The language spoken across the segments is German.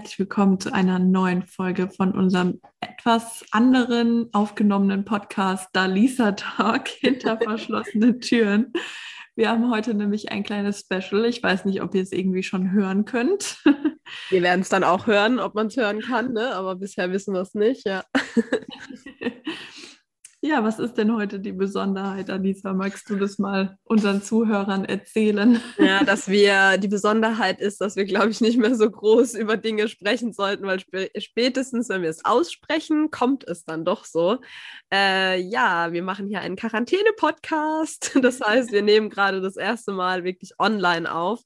herzlich willkommen zu einer neuen Folge von unserem etwas anderen aufgenommenen Podcast Da Lisa Talk hinter verschlossenen Türen. Wir haben heute nämlich ein kleines Special. Ich weiß nicht, ob ihr es irgendwie schon hören könnt. Wir werden es dann auch hören, ob man es hören kann, ne? aber bisher wissen wir es nicht, ja. Ja, was ist denn heute die Besonderheit, Anissa? Magst du das mal unseren Zuhörern erzählen? Ja, dass wir, die Besonderheit ist, dass wir, glaube ich, nicht mehr so groß über Dinge sprechen sollten, weil spätestens, wenn wir es aussprechen, kommt es dann doch so. Äh, ja, wir machen hier einen Quarantäne-Podcast. Das heißt, wir nehmen gerade das erste Mal wirklich online auf.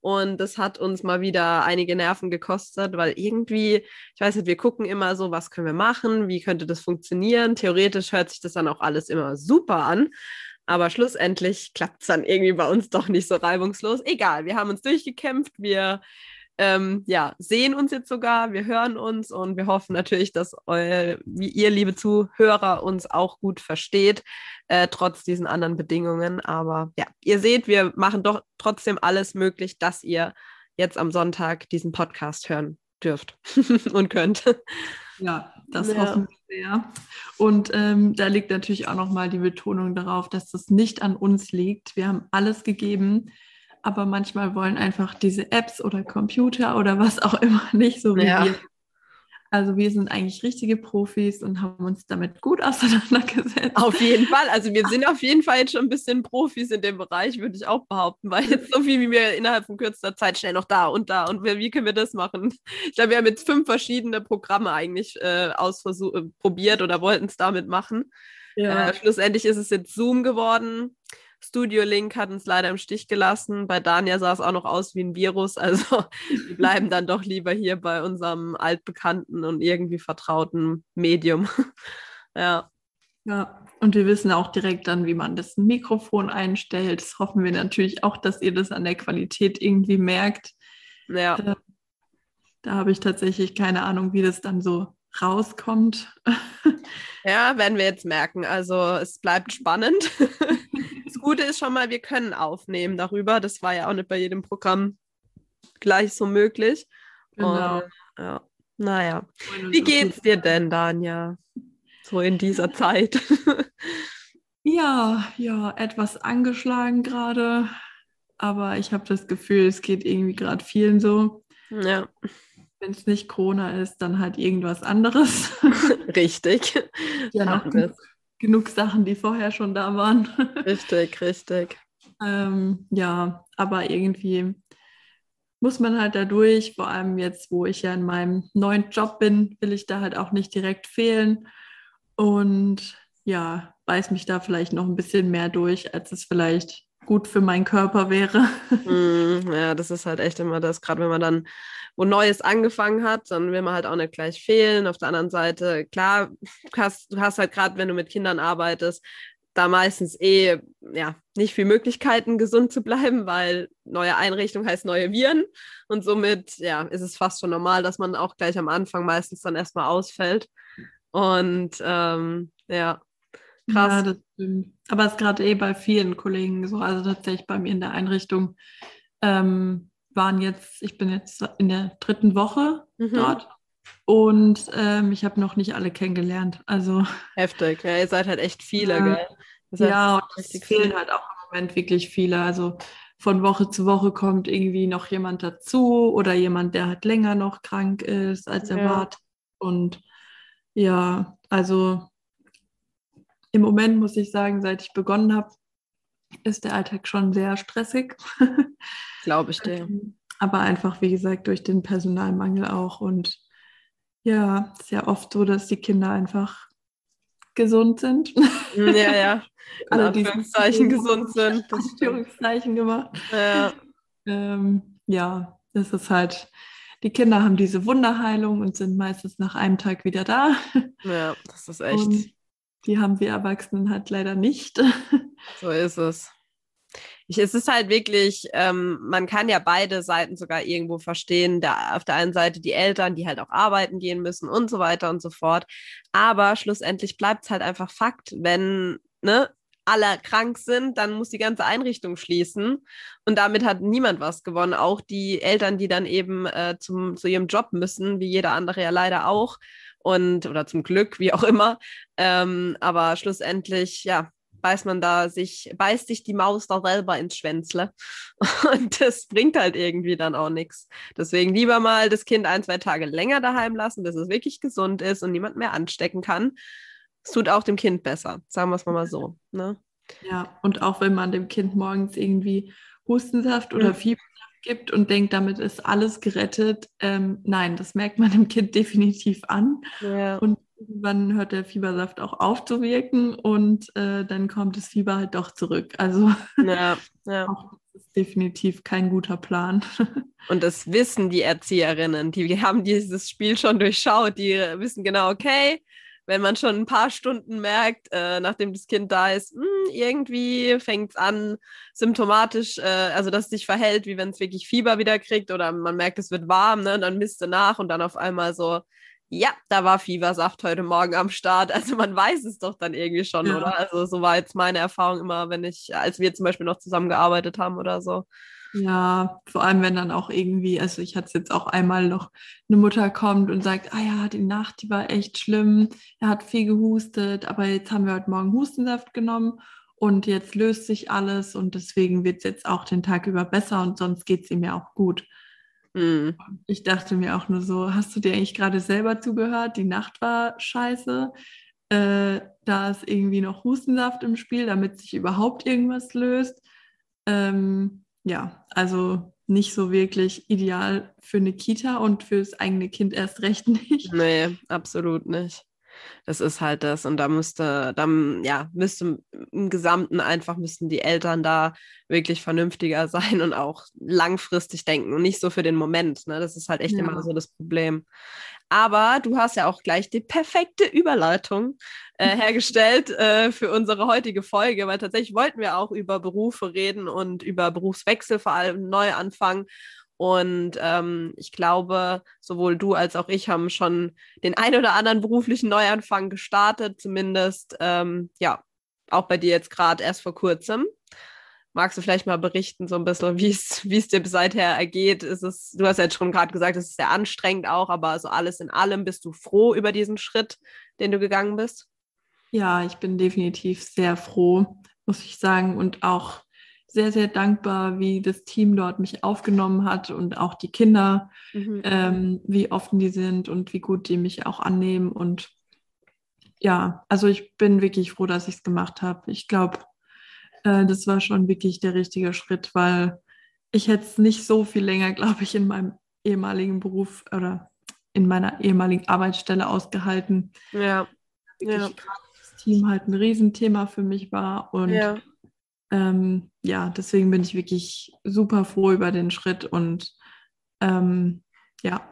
Und das hat uns mal wieder einige Nerven gekostet, weil irgendwie, ich weiß nicht, wir gucken immer so, was können wir machen, wie könnte das funktionieren. Theoretisch hört sich das dann auch alles immer super an. Aber schlussendlich klappt es dann irgendwie bei uns doch nicht so reibungslos. Egal, wir haben uns durchgekämpft, wir ähm, ja, sehen uns jetzt sogar, wir hören uns und wir hoffen natürlich, dass eu, wie ihr, liebe Zuhörer, uns auch gut versteht, äh, trotz diesen anderen Bedingungen. Aber ja, ihr seht, wir machen doch trotzdem alles möglich, dass ihr jetzt am Sonntag diesen Podcast hören dürft und könnt. Ja, das ja. hoffen wir sehr. Und ähm, da liegt natürlich auch nochmal die Betonung darauf, dass das nicht an uns liegt. Wir haben alles gegeben aber manchmal wollen einfach diese Apps oder Computer oder was auch immer nicht so wie ja. wir. Also wir sind eigentlich richtige Profis und haben uns damit gut auseinandergesetzt. Auf jeden Fall. Also wir sind auf jeden Fall jetzt schon ein bisschen Profis in dem Bereich, würde ich auch behaupten, weil jetzt so viel wie wir innerhalb von kürzester Zeit schnell noch da und da und wie können wir das machen? Ich glaube, wir haben jetzt fünf verschiedene Programme eigentlich äh, ausprobiert oder wollten es damit machen. Ja. Äh, schlussendlich ist es jetzt Zoom geworden. Studio Link hat uns leider im Stich gelassen. Bei Dania sah es auch noch aus wie ein Virus. Also wir bleiben dann doch lieber hier bei unserem altbekannten und irgendwie vertrauten Medium. ja. Ja, und wir wissen auch direkt dann, wie man das Mikrofon einstellt. Das hoffen wir natürlich auch, dass ihr das an der Qualität irgendwie merkt. Ja. Äh, da habe ich tatsächlich keine Ahnung, wie das dann so rauskommt. Ja, werden wir jetzt merken. Also es bleibt spannend. Das Gute ist schon mal, wir können aufnehmen darüber. Das war ja auch nicht bei jedem Programm gleich so möglich. Genau. Und, ja, naja. Wie geht's dir denn, Danja? So in dieser Zeit? ja, ja, etwas angeschlagen gerade. Aber ich habe das Gefühl, es geht irgendwie gerade vielen so. Ja. Wenn es nicht Corona ist, dann halt irgendwas anderes. Richtig. Ja, noch genug Sachen, die vorher schon da waren. Richtig, richtig. ähm, ja, aber irgendwie muss man halt da durch, vor allem jetzt, wo ich ja in meinem neuen Job bin, will ich da halt auch nicht direkt fehlen und ja, beiß mich da vielleicht noch ein bisschen mehr durch, als es vielleicht gut für meinen Körper wäre. Mm, ja, das ist halt echt immer das, gerade wenn man dann wo Neues angefangen hat, dann will man halt auch nicht gleich fehlen. Auf der anderen Seite, klar, du hast, du hast halt gerade, wenn du mit Kindern arbeitest, da meistens eh ja nicht viel Möglichkeiten, gesund zu bleiben, weil neue Einrichtung heißt neue Viren. Und somit ja, ist es fast schon normal, dass man auch gleich am Anfang meistens dann erstmal ausfällt. Und ähm, ja, krass. Ja, das stimmt. Aber es ist gerade eh bei vielen Kollegen so, also tatsächlich bei mir in der Einrichtung. Ähm, waren jetzt, ich bin jetzt in der dritten Woche mhm. dort und ähm, ich habe noch nicht alle kennengelernt. Also heftig, ja, ihr seid halt echt viele, äh, gell? ja, und es fehlen halt auch im Moment wirklich viele. Also von Woche zu Woche kommt irgendwie noch jemand dazu oder jemand, der halt länger noch krank ist als erwartet. Ja. Und ja, also im Moment muss ich sagen, seit ich begonnen habe, ist der Alltag schon sehr stressig. Glaube ich dir. Ähm, aber einfach, wie gesagt, durch den Personalmangel auch. Und ja, es ist ja oft so, dass die Kinder einfach gesund sind. Hm, ja, ja. Alle Anführungszeichen gesund sind. Anführungszeichen gemacht. Ja. Ähm, ja, das ist halt, die Kinder haben diese Wunderheilung und sind meistens nach einem Tag wieder da. Ja, das ist echt. Und die haben wir Erwachsenen halt leider nicht. So ist es. Ich, es ist halt wirklich, ähm, man kann ja beide Seiten sogar irgendwo verstehen. Da, auf der einen Seite die Eltern, die halt auch arbeiten gehen müssen und so weiter und so fort. Aber schlussendlich bleibt es halt einfach Fakt, wenn ne, alle krank sind, dann muss die ganze Einrichtung schließen. Und damit hat niemand was gewonnen. Auch die Eltern, die dann eben äh, zum, zu ihrem Job müssen, wie jeder andere ja leider auch. Und, oder zum Glück, wie auch immer. Ähm, aber schlussendlich, ja, beißt man da sich, beißt sich die Maus da selber ins Schwänzle. Und das bringt halt irgendwie dann auch nichts. Deswegen lieber mal das Kind ein, zwei Tage länger daheim lassen, bis es wirklich gesund ist und niemand mehr anstecken kann es tut auch dem Kind besser, sagen wir es mal so. Ne? Ja, und auch wenn man dem Kind morgens irgendwie Hustensaft oder mhm. Fiebersaft gibt und denkt, damit ist alles gerettet, ähm, nein, das merkt man dem Kind definitiv an. Ja. Und irgendwann hört der Fiebersaft auch auf zu wirken und äh, dann kommt das Fieber halt doch zurück. Also ja, ja. auch das ist definitiv kein guter Plan. Und das wissen die Erzieherinnen, die haben dieses Spiel schon durchschaut, die wissen genau, okay, wenn man schon ein paar Stunden merkt, äh, nachdem das Kind da ist, mh, hm, irgendwie fängt es an, symptomatisch, äh, also dass es sich verhält, wie wenn es wirklich Fieber wieder kriegt oder man merkt, es wird warm, ne? Und dann misst er nach und dann auf einmal so, ja, da war Fiebersaft heute Morgen am Start. Also man weiß es doch dann irgendwie schon, ja. oder? Also so war jetzt meine Erfahrung immer, wenn ich, als wir zum Beispiel noch zusammengearbeitet haben oder so. Ja, vor allem wenn dann auch irgendwie, also ich hatte es jetzt auch einmal noch, eine Mutter kommt und sagt, ah ja, die Nacht, die war echt schlimm, er hat viel gehustet, aber jetzt haben wir heute Morgen Hustensaft genommen und jetzt löst sich alles und deswegen wird es jetzt auch den Tag über besser und sonst geht es ihm ja auch gut. Mhm. Ich dachte mir auch nur so, hast du dir eigentlich gerade selber zugehört? Die Nacht war scheiße. Äh, da ist irgendwie noch Hustensaft im Spiel, damit sich überhaupt irgendwas löst. Ähm, ja, also nicht so wirklich ideal für eine Kita und fürs eigene Kind erst recht nicht. Nee, absolut nicht. Das ist halt das. Und da müsste, dann, ja, müsste im Gesamten einfach müssten die Eltern da wirklich vernünftiger sein und auch langfristig denken und nicht so für den Moment. Ne? Das ist halt echt ja. immer so das Problem. Aber du hast ja auch gleich die perfekte Überleitung äh, hergestellt äh, für unsere heutige Folge, weil tatsächlich wollten wir auch über Berufe reden und über Berufswechsel, vor allem Neuanfang. Und ähm, ich glaube, sowohl du als auch ich haben schon den ein oder anderen beruflichen Neuanfang gestartet, zumindest ähm, ja, auch bei dir jetzt gerade erst vor kurzem. Magst du vielleicht mal berichten, so ein bisschen, wie es dir seither ergeht? Ist es, du hast ja jetzt schon gerade gesagt, es ist sehr anstrengend auch, aber so alles in allem bist du froh über diesen Schritt, den du gegangen bist? Ja, ich bin definitiv sehr froh, muss ich sagen, und auch sehr, sehr dankbar, wie das Team dort mich aufgenommen hat und auch die Kinder, mhm. ähm, wie offen die sind und wie gut die mich auch annehmen. Und ja, also ich bin wirklich froh, dass ich es gemacht habe. Ich glaube, äh, das war schon wirklich der richtige Schritt, weil ich hätte es nicht so viel länger, glaube ich, in meinem ehemaligen Beruf oder in meiner ehemaligen Arbeitsstelle ausgehalten. Ja. Wirklich ja. das Team halt ein Riesenthema für mich war. Und ja. Ähm, ja, deswegen bin ich wirklich super froh über den Schritt und ähm, ja,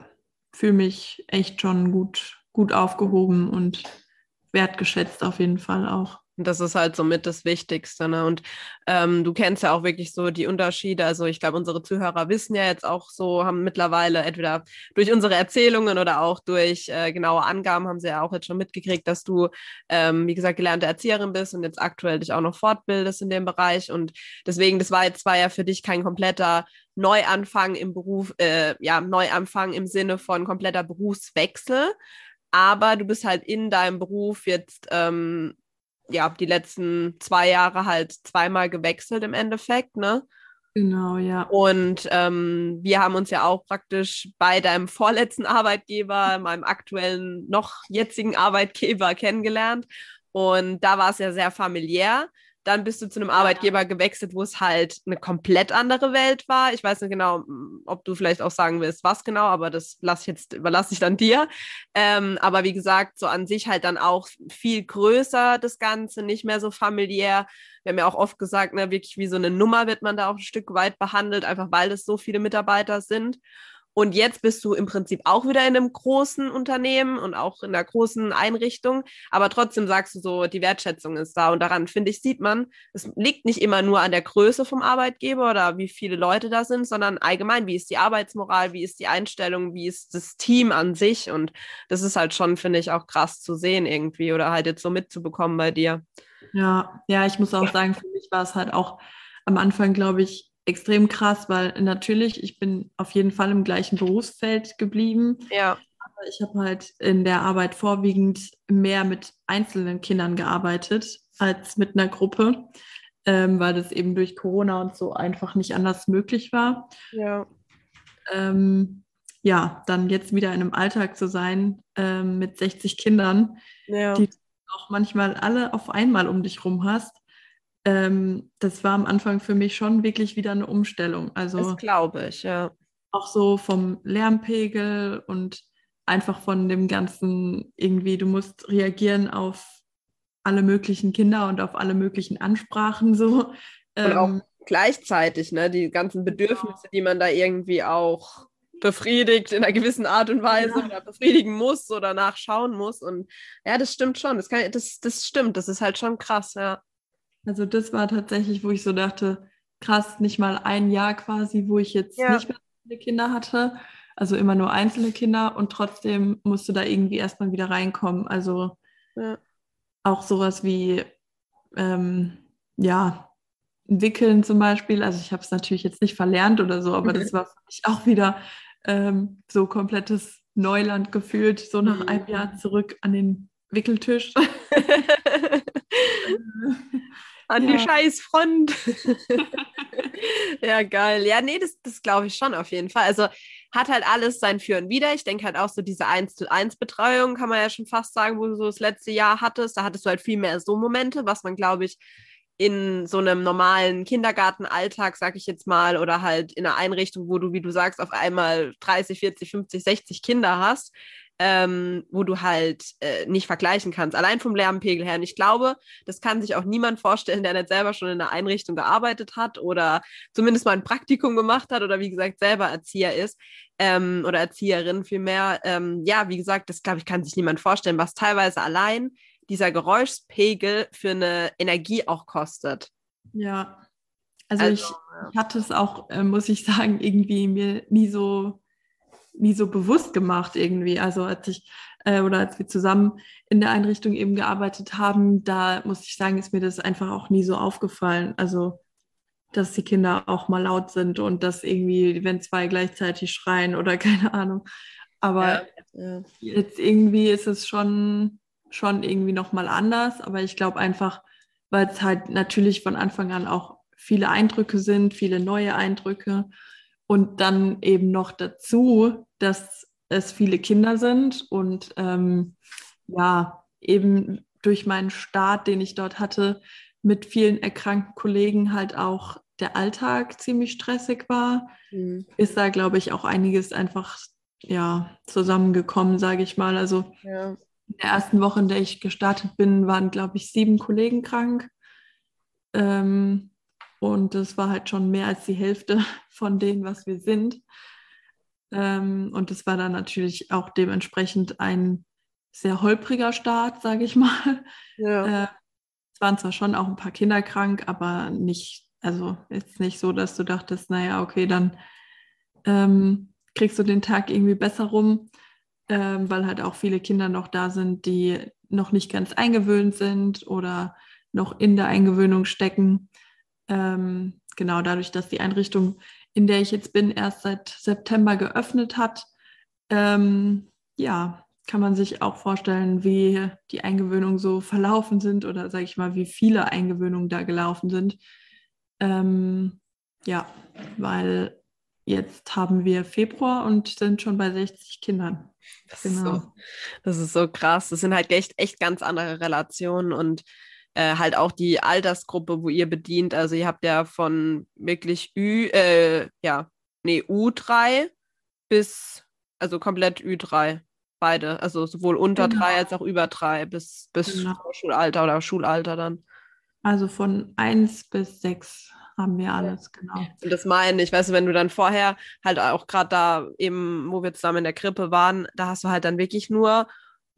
fühle mich echt schon gut, gut aufgehoben und wertgeschätzt auf jeden Fall auch. Das ist halt somit das Wichtigste. Ne? Und ähm, du kennst ja auch wirklich so die Unterschiede. Also ich glaube, unsere Zuhörer wissen ja jetzt auch so, haben mittlerweile entweder durch unsere Erzählungen oder auch durch äh, genaue Angaben haben sie ja auch jetzt schon mitgekriegt, dass du, ähm, wie gesagt, gelernte Erzieherin bist und jetzt aktuell dich auch noch fortbildest in dem Bereich. Und deswegen, das war jetzt zwar ja für dich kein kompletter Neuanfang im Beruf, äh, ja, Neuanfang im Sinne von kompletter Berufswechsel. Aber du bist halt in deinem Beruf jetzt ähm, ja, die letzten zwei Jahre halt zweimal gewechselt im Endeffekt, ne? Genau, ja. Und ähm, wir haben uns ja auch praktisch bei deinem vorletzten Arbeitgeber, meinem aktuellen, noch jetzigen Arbeitgeber kennengelernt. Und da war es ja sehr familiär. Dann bist du zu einem Arbeitgeber gewechselt, wo es halt eine komplett andere Welt war. Ich weiß nicht genau, ob du vielleicht auch sagen willst, was genau, aber das lasse ich jetzt, überlasse ich dann dir. Ähm, aber wie gesagt, so an sich halt dann auch viel größer das Ganze, nicht mehr so familiär. Wir haben ja auch oft gesagt, ne, wirklich wie so eine Nummer wird man da auch ein Stück weit behandelt, einfach weil es so viele Mitarbeiter sind. Und jetzt bist du im Prinzip auch wieder in einem großen Unternehmen und auch in einer großen Einrichtung. Aber trotzdem sagst du so, die Wertschätzung ist da. Und daran, finde ich, sieht man, es liegt nicht immer nur an der Größe vom Arbeitgeber oder wie viele Leute da sind, sondern allgemein, wie ist die Arbeitsmoral, wie ist die Einstellung, wie ist das Team an sich. Und das ist halt schon, finde ich, auch krass zu sehen irgendwie oder halt jetzt so mitzubekommen bei dir. Ja, ja, ich muss auch sagen, für mich war es halt auch am Anfang, glaube ich, extrem krass, weil natürlich, ich bin auf jeden Fall im gleichen Berufsfeld geblieben. Ja. Aber ich habe halt in der Arbeit vorwiegend mehr mit einzelnen Kindern gearbeitet als mit einer Gruppe, ähm, weil das eben durch Corona und so einfach nicht anders möglich war. Ja. Ähm, ja, dann jetzt wieder in einem Alltag zu sein ähm, mit 60 Kindern, ja. die auch manchmal alle auf einmal um dich rum hast ähm, das war am Anfang für mich schon wirklich wieder eine Umstellung. Also das glaube ich, ja. Auch so vom Lärmpegel und einfach von dem ganzen irgendwie, du musst reagieren auf alle möglichen Kinder und auf alle möglichen Ansprachen so. Und auch ähm, gleichzeitig, ne, die ganzen Bedürfnisse, die man da irgendwie auch befriedigt in einer gewissen Art und Weise ja. oder befriedigen muss oder nachschauen muss. Und ja, das stimmt schon. Das, kann, das, das stimmt. Das ist halt schon krass, ja. Also das war tatsächlich, wo ich so dachte, krass, nicht mal ein Jahr quasi, wo ich jetzt ja. nicht mehr viele Kinder hatte. Also immer nur einzelne Kinder und trotzdem musste da irgendwie erstmal wieder reinkommen. Also ja. auch sowas wie, ähm, ja, Wickeln zum Beispiel. Also ich habe es natürlich jetzt nicht verlernt oder so, aber das war für mich auch wieder ähm, so komplettes Neuland gefühlt, so nach mhm. einem Jahr zurück an den Wickeltisch. an ja. die Scheißfront. ja, geil. Ja, nee, das, das glaube ich schon auf jeden Fall. Also hat halt alles sein Für und Wider. Ich denke halt auch so diese 1 zu 1 Betreuung, kann man ja schon fast sagen, wo du so das letzte Jahr hattest. Da hattest du halt viel mehr so Momente, was man, glaube ich, in so einem normalen Kindergartenalltag, sag ich jetzt mal, oder halt in einer Einrichtung, wo du, wie du sagst, auf einmal 30, 40, 50, 60 Kinder hast, ähm, wo du halt äh, nicht vergleichen kannst, allein vom Lärmpegel her. Und ich glaube, das kann sich auch niemand vorstellen, der nicht selber schon in einer Einrichtung gearbeitet hat oder zumindest mal ein Praktikum gemacht hat oder wie gesagt selber Erzieher ist ähm, oder Erzieherin vielmehr. Ähm, ja, wie gesagt, das glaube ich, kann sich niemand vorstellen, was teilweise allein dieser Geräuschpegel für eine Energie auch kostet. Ja, also, also ich, ja. ich, hatte es auch, äh, muss ich sagen, irgendwie mir nie so nie so bewusst gemacht irgendwie. Also als ich äh, oder als wir zusammen in der Einrichtung eben gearbeitet haben, da muss ich sagen, ist mir das einfach auch nie so aufgefallen. Also dass die Kinder auch mal laut sind und dass irgendwie, wenn zwei gleichzeitig schreien oder keine Ahnung. Aber ja. jetzt irgendwie ist es schon, schon irgendwie nochmal anders. Aber ich glaube einfach, weil es halt natürlich von Anfang an auch viele Eindrücke sind, viele neue Eindrücke. Und dann eben noch dazu, dass es viele Kinder sind und ähm, ja, eben durch meinen Start, den ich dort hatte, mit vielen erkrankten Kollegen halt auch der Alltag ziemlich stressig war, mhm. ist da, glaube ich, auch einiges einfach ja, zusammengekommen, sage ich mal. Also ja. in der ersten Woche, in der ich gestartet bin, waren, glaube ich, sieben Kollegen krank. Ähm, und das war halt schon mehr als die Hälfte von dem, was wir sind. Ähm, und das war dann natürlich auch dementsprechend ein sehr holpriger Start, sage ich mal. Ja. Äh, es waren zwar schon auch ein paar Kinder krank, aber nicht, also jetzt nicht so, dass du dachtest, naja, okay, dann ähm, kriegst du den Tag irgendwie besser rum, ähm, weil halt auch viele Kinder noch da sind, die noch nicht ganz eingewöhnt sind oder noch in der Eingewöhnung stecken. Ähm, genau dadurch, dass die Einrichtung, in der ich jetzt bin, erst seit September geöffnet hat, ähm, ja, kann man sich auch vorstellen, wie die Eingewöhnungen so verlaufen sind oder sage ich mal, wie viele Eingewöhnungen da gelaufen sind. Ähm, ja, weil jetzt haben wir Februar und sind schon bei 60 Kindern. Das, genau. ist, so, das ist so krass. Das sind halt echt, echt ganz andere Relationen und äh, halt auch die Altersgruppe, wo ihr bedient. Also ihr habt ja von wirklich Ü, äh, ja, nee, U3 bis, also komplett Ü3. Beide, also sowohl unter genau. drei als auch über drei bis, bis genau. Schulalter oder Schulalter dann. Also von 1 bis 6 haben wir alles, genau. Und das meine ich, weißt du, wenn du dann vorher halt auch gerade da eben, wo wir zusammen in der Krippe waren, da hast du halt dann wirklich nur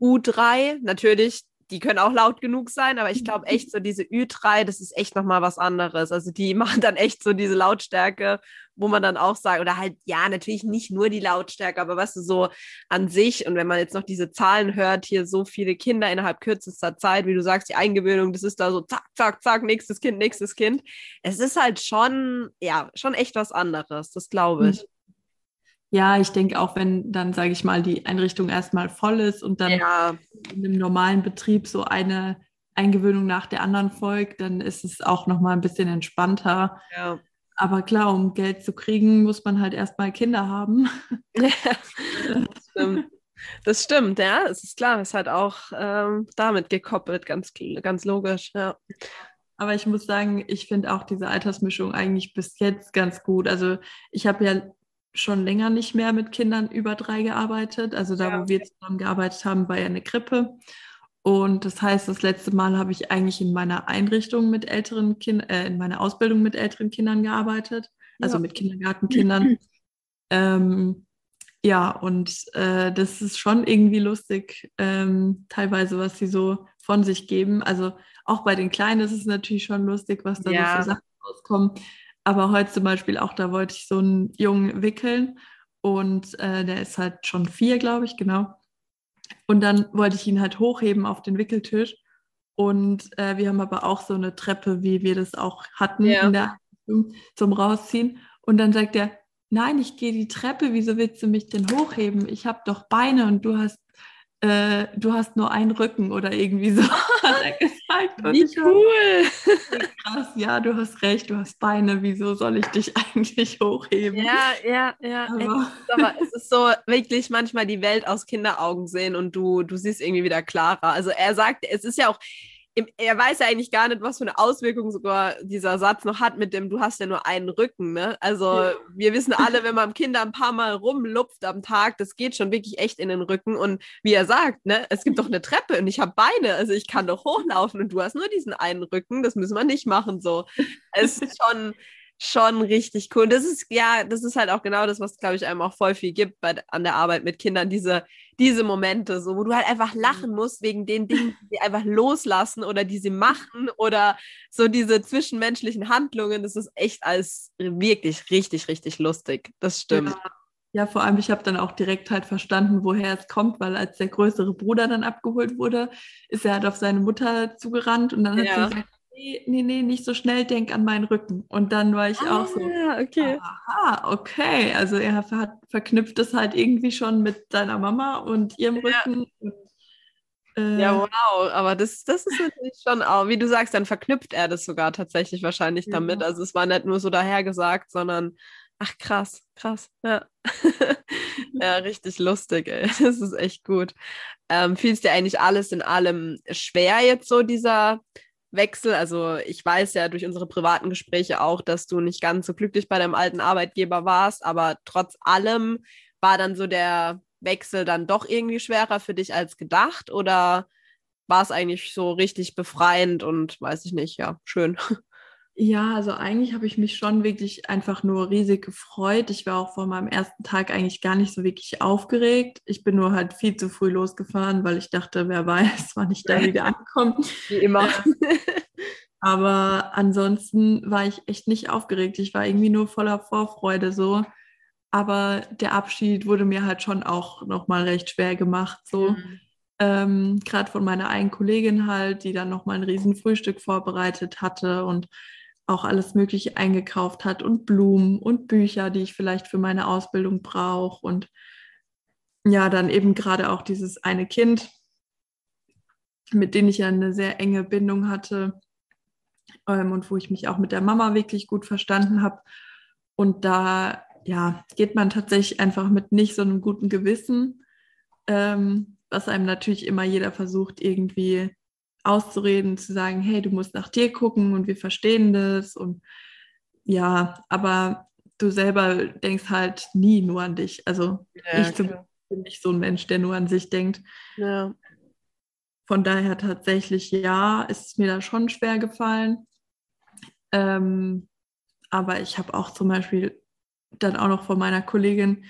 U3, natürlich die können auch laut genug sein, aber ich glaube echt so diese Ü3, das ist echt nochmal was anderes. Also die machen dann echt so diese Lautstärke, wo man dann auch sagt, oder halt, ja, natürlich nicht nur die Lautstärke, aber weißt du, so an sich und wenn man jetzt noch diese Zahlen hört, hier so viele Kinder innerhalb kürzester Zeit, wie du sagst, die Eingewöhnung, das ist da so zack, zack, zack, nächstes Kind, nächstes Kind. Es ist halt schon, ja, schon echt was anderes, das glaube ich. Ja, ich denke auch, wenn dann, sage ich mal, die Einrichtung erstmal voll ist und dann ja. in einem normalen Betrieb so eine Eingewöhnung nach der anderen folgt, dann ist es auch nochmal ein bisschen entspannter. Ja. Aber klar, um Geld zu kriegen, muss man halt erstmal Kinder haben. Ja, das stimmt. Das stimmt, ja, es ist klar, es ist halt auch ähm, damit gekoppelt, ganz, ganz logisch, ja. Aber ich muss sagen, ich finde auch diese Altersmischung eigentlich bis jetzt ganz gut. Also ich habe ja schon länger nicht mehr mit Kindern über drei gearbeitet. Also da, ja. wo wir zusammen gearbeitet haben, war ja eine Krippe. Und das heißt, das letzte Mal habe ich eigentlich in meiner Einrichtung mit älteren Kindern, äh, in meiner Ausbildung mit älteren Kindern gearbeitet, also ja. mit Kindergartenkindern. ähm, ja, und äh, das ist schon irgendwie lustig, ähm, teilweise, was sie so von sich geben. Also auch bei den Kleinen ist es natürlich schon lustig, was da ja. so für Sachen rauskommen. Aber heute zum Beispiel auch, da wollte ich so einen Jungen wickeln und äh, der ist halt schon vier, glaube ich, genau. Und dann wollte ich ihn halt hochheben auf den Wickeltisch. Und äh, wir haben aber auch so eine Treppe, wie wir das auch hatten ja. in der zum Rausziehen. Und dann sagt er, nein, ich gehe die Treppe, wieso willst du mich denn hochheben? Ich habe doch Beine und du hast äh, du hast nur einen Rücken oder irgendwie so, hat er gesagt. Und Wie cool. Krass, ja, du hast recht, du hast Beine, wieso soll ich dich eigentlich hochheben? Ja, ja, ja. Aber, aber es ist so wirklich manchmal die Welt aus Kinderaugen sehen und du, du siehst irgendwie wieder klarer. Also er sagt, es ist ja auch, er weiß ja eigentlich gar nicht, was für eine Auswirkung sogar dieser Satz noch hat mit dem, du hast ja nur einen Rücken, ne? Also ja. wir wissen alle, wenn man Kinder ein paar Mal rumlupft am Tag, das geht schon wirklich echt in den Rücken. Und wie er sagt, ne, es gibt doch eine Treppe und ich habe Beine, also ich kann doch hochlaufen und du hast nur diesen einen Rücken, das müssen wir nicht machen so. Es ist schon, schon richtig cool. Das ist, ja, das ist halt auch genau das, was, glaube ich, einem auch voll viel gibt bei, an der Arbeit mit Kindern, diese, diese Momente, so, wo du halt einfach mhm. lachen musst wegen den Dingen, die sie einfach loslassen oder die sie machen oder so diese zwischenmenschlichen Handlungen. Das ist echt alles wirklich richtig, richtig lustig. Das stimmt. Ja. Ja, vor allem, ich habe dann auch direkt halt verstanden, woher es kommt, weil als der größere Bruder dann abgeholt wurde, ist er halt auf seine Mutter zugerannt und dann hat ja. sie gesagt, nee, nee, nee, nicht so schnell, denk an meinen Rücken. Und dann war ich ah, auch so, okay. aha, okay. Also er hat, verknüpft es halt irgendwie schon mit deiner Mama und ihrem Rücken. Und, äh, ja, wow, aber das, das ist natürlich schon auch, wie du sagst, dann verknüpft er das sogar tatsächlich wahrscheinlich ja. damit. Also es war nicht nur so dahergesagt, sondern ach krass, krass, ja. ja, richtig lustig, ey. Das ist echt gut. Ähm, Fiel es dir eigentlich alles in allem schwer jetzt so, dieser Wechsel. Also ich weiß ja durch unsere privaten Gespräche auch, dass du nicht ganz so glücklich bei deinem alten Arbeitgeber warst, aber trotz allem war dann so der Wechsel dann doch irgendwie schwerer für dich als gedacht oder war es eigentlich so richtig befreiend und weiß ich nicht, ja, schön. Ja, also eigentlich habe ich mich schon wirklich einfach nur riesig gefreut. Ich war auch vor meinem ersten Tag eigentlich gar nicht so wirklich aufgeregt. Ich bin nur halt viel zu früh losgefahren, weil ich dachte, wer weiß, wann ich da wieder ankomme. Wie immer. Aber ansonsten war ich echt nicht aufgeregt. Ich war irgendwie nur voller Vorfreude so. Aber der Abschied wurde mir halt schon auch nochmal recht schwer gemacht. So. Mhm. Ähm, Gerade von meiner einen Kollegin halt, die dann nochmal ein riesen Frühstück vorbereitet hatte und auch alles Mögliche eingekauft hat und Blumen und Bücher, die ich vielleicht für meine Ausbildung brauche. Und ja, dann eben gerade auch dieses eine Kind, mit dem ich ja eine sehr enge Bindung hatte ähm, und wo ich mich auch mit der Mama wirklich gut verstanden habe. Und da ja, geht man tatsächlich einfach mit nicht so einem guten Gewissen, ähm, was einem natürlich immer jeder versucht, irgendwie auszureden, zu sagen, hey, du musst nach dir gucken und wir verstehen das und ja, aber du selber denkst halt nie nur an dich. Also ja, ich bin nicht so ein Mensch, der nur an sich denkt. Ja. Von daher tatsächlich ja, ist es mir da schon schwer gefallen. Ähm, aber ich habe auch zum Beispiel dann auch noch von meiner Kollegin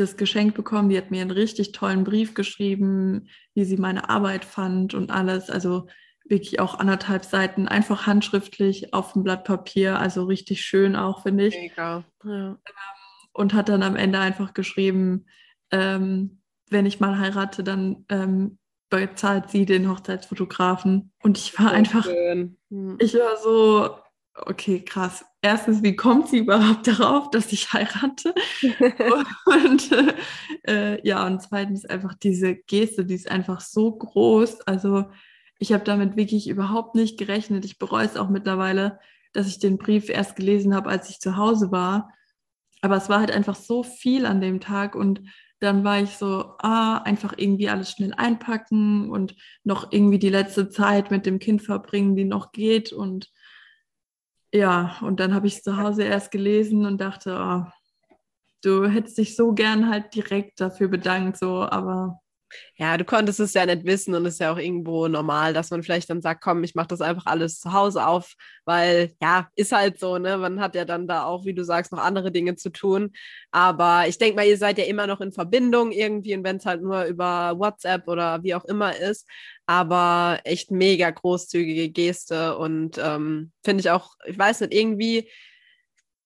das Geschenk bekommen. Die hat mir einen richtig tollen Brief geschrieben, wie sie meine Arbeit fand und alles. Also wirklich auch anderthalb Seiten, einfach handschriftlich auf dem Blatt Papier. Also richtig schön auch, finde ich. Mega. Ja. Und hat dann am Ende einfach geschrieben, ähm, wenn ich mal heirate, dann ähm, bezahlt sie den Hochzeitsfotografen. Und ich war so einfach, schön. Hm. ich war so, okay, krass. Erstens, wie kommt sie überhaupt darauf, dass ich heirate? und äh, ja, und zweitens einfach diese Geste, die ist einfach so groß. Also ich habe damit wirklich überhaupt nicht gerechnet. Ich bereue es auch mittlerweile, dass ich den Brief erst gelesen habe, als ich zu Hause war. Aber es war halt einfach so viel an dem Tag und dann war ich so, ah, einfach irgendwie alles schnell einpacken und noch irgendwie die letzte Zeit mit dem Kind verbringen, die noch geht. Und ja, und dann habe ich es zu Hause erst gelesen und dachte, oh, du hättest dich so gern halt direkt dafür bedankt, so, aber ja, du konntest es ja nicht wissen und es ist ja auch irgendwo normal, dass man vielleicht dann sagt, komm, ich mache das einfach alles zu Hause auf, weil ja, ist halt so, ne? Man hat ja dann da auch, wie du sagst, noch andere Dinge zu tun. Aber ich denke mal, ihr seid ja immer noch in Verbindung irgendwie und wenn es halt nur über WhatsApp oder wie auch immer ist. Aber echt mega großzügige Geste und ähm, finde ich auch, ich weiß nicht, irgendwie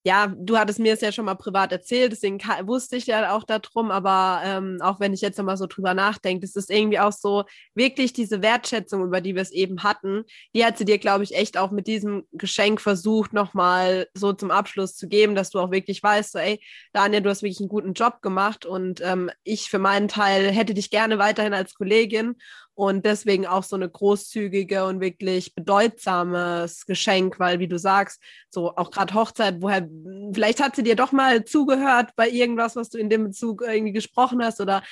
ja, du hattest mir es ja schon mal privat erzählt, deswegen wusste ich ja auch darum, aber ähm, auch wenn ich jetzt nochmal so drüber nachdenke, das ist irgendwie auch so wirklich diese Wertschätzung, über die wir es eben hatten, die hat sie dir, glaube ich, echt auch mit diesem Geschenk versucht, nochmal so zum Abschluss zu geben, dass du auch wirklich weißt, so, ey, Daniel, du hast wirklich einen guten Job gemacht und ähm, ich für meinen Teil hätte dich gerne weiterhin als Kollegin und deswegen auch so eine großzügige und wirklich bedeutsames Geschenk, weil wie du sagst, so auch gerade Hochzeit, woher, vielleicht hat sie dir doch mal zugehört bei irgendwas, was du in dem Bezug irgendwie gesprochen hast oder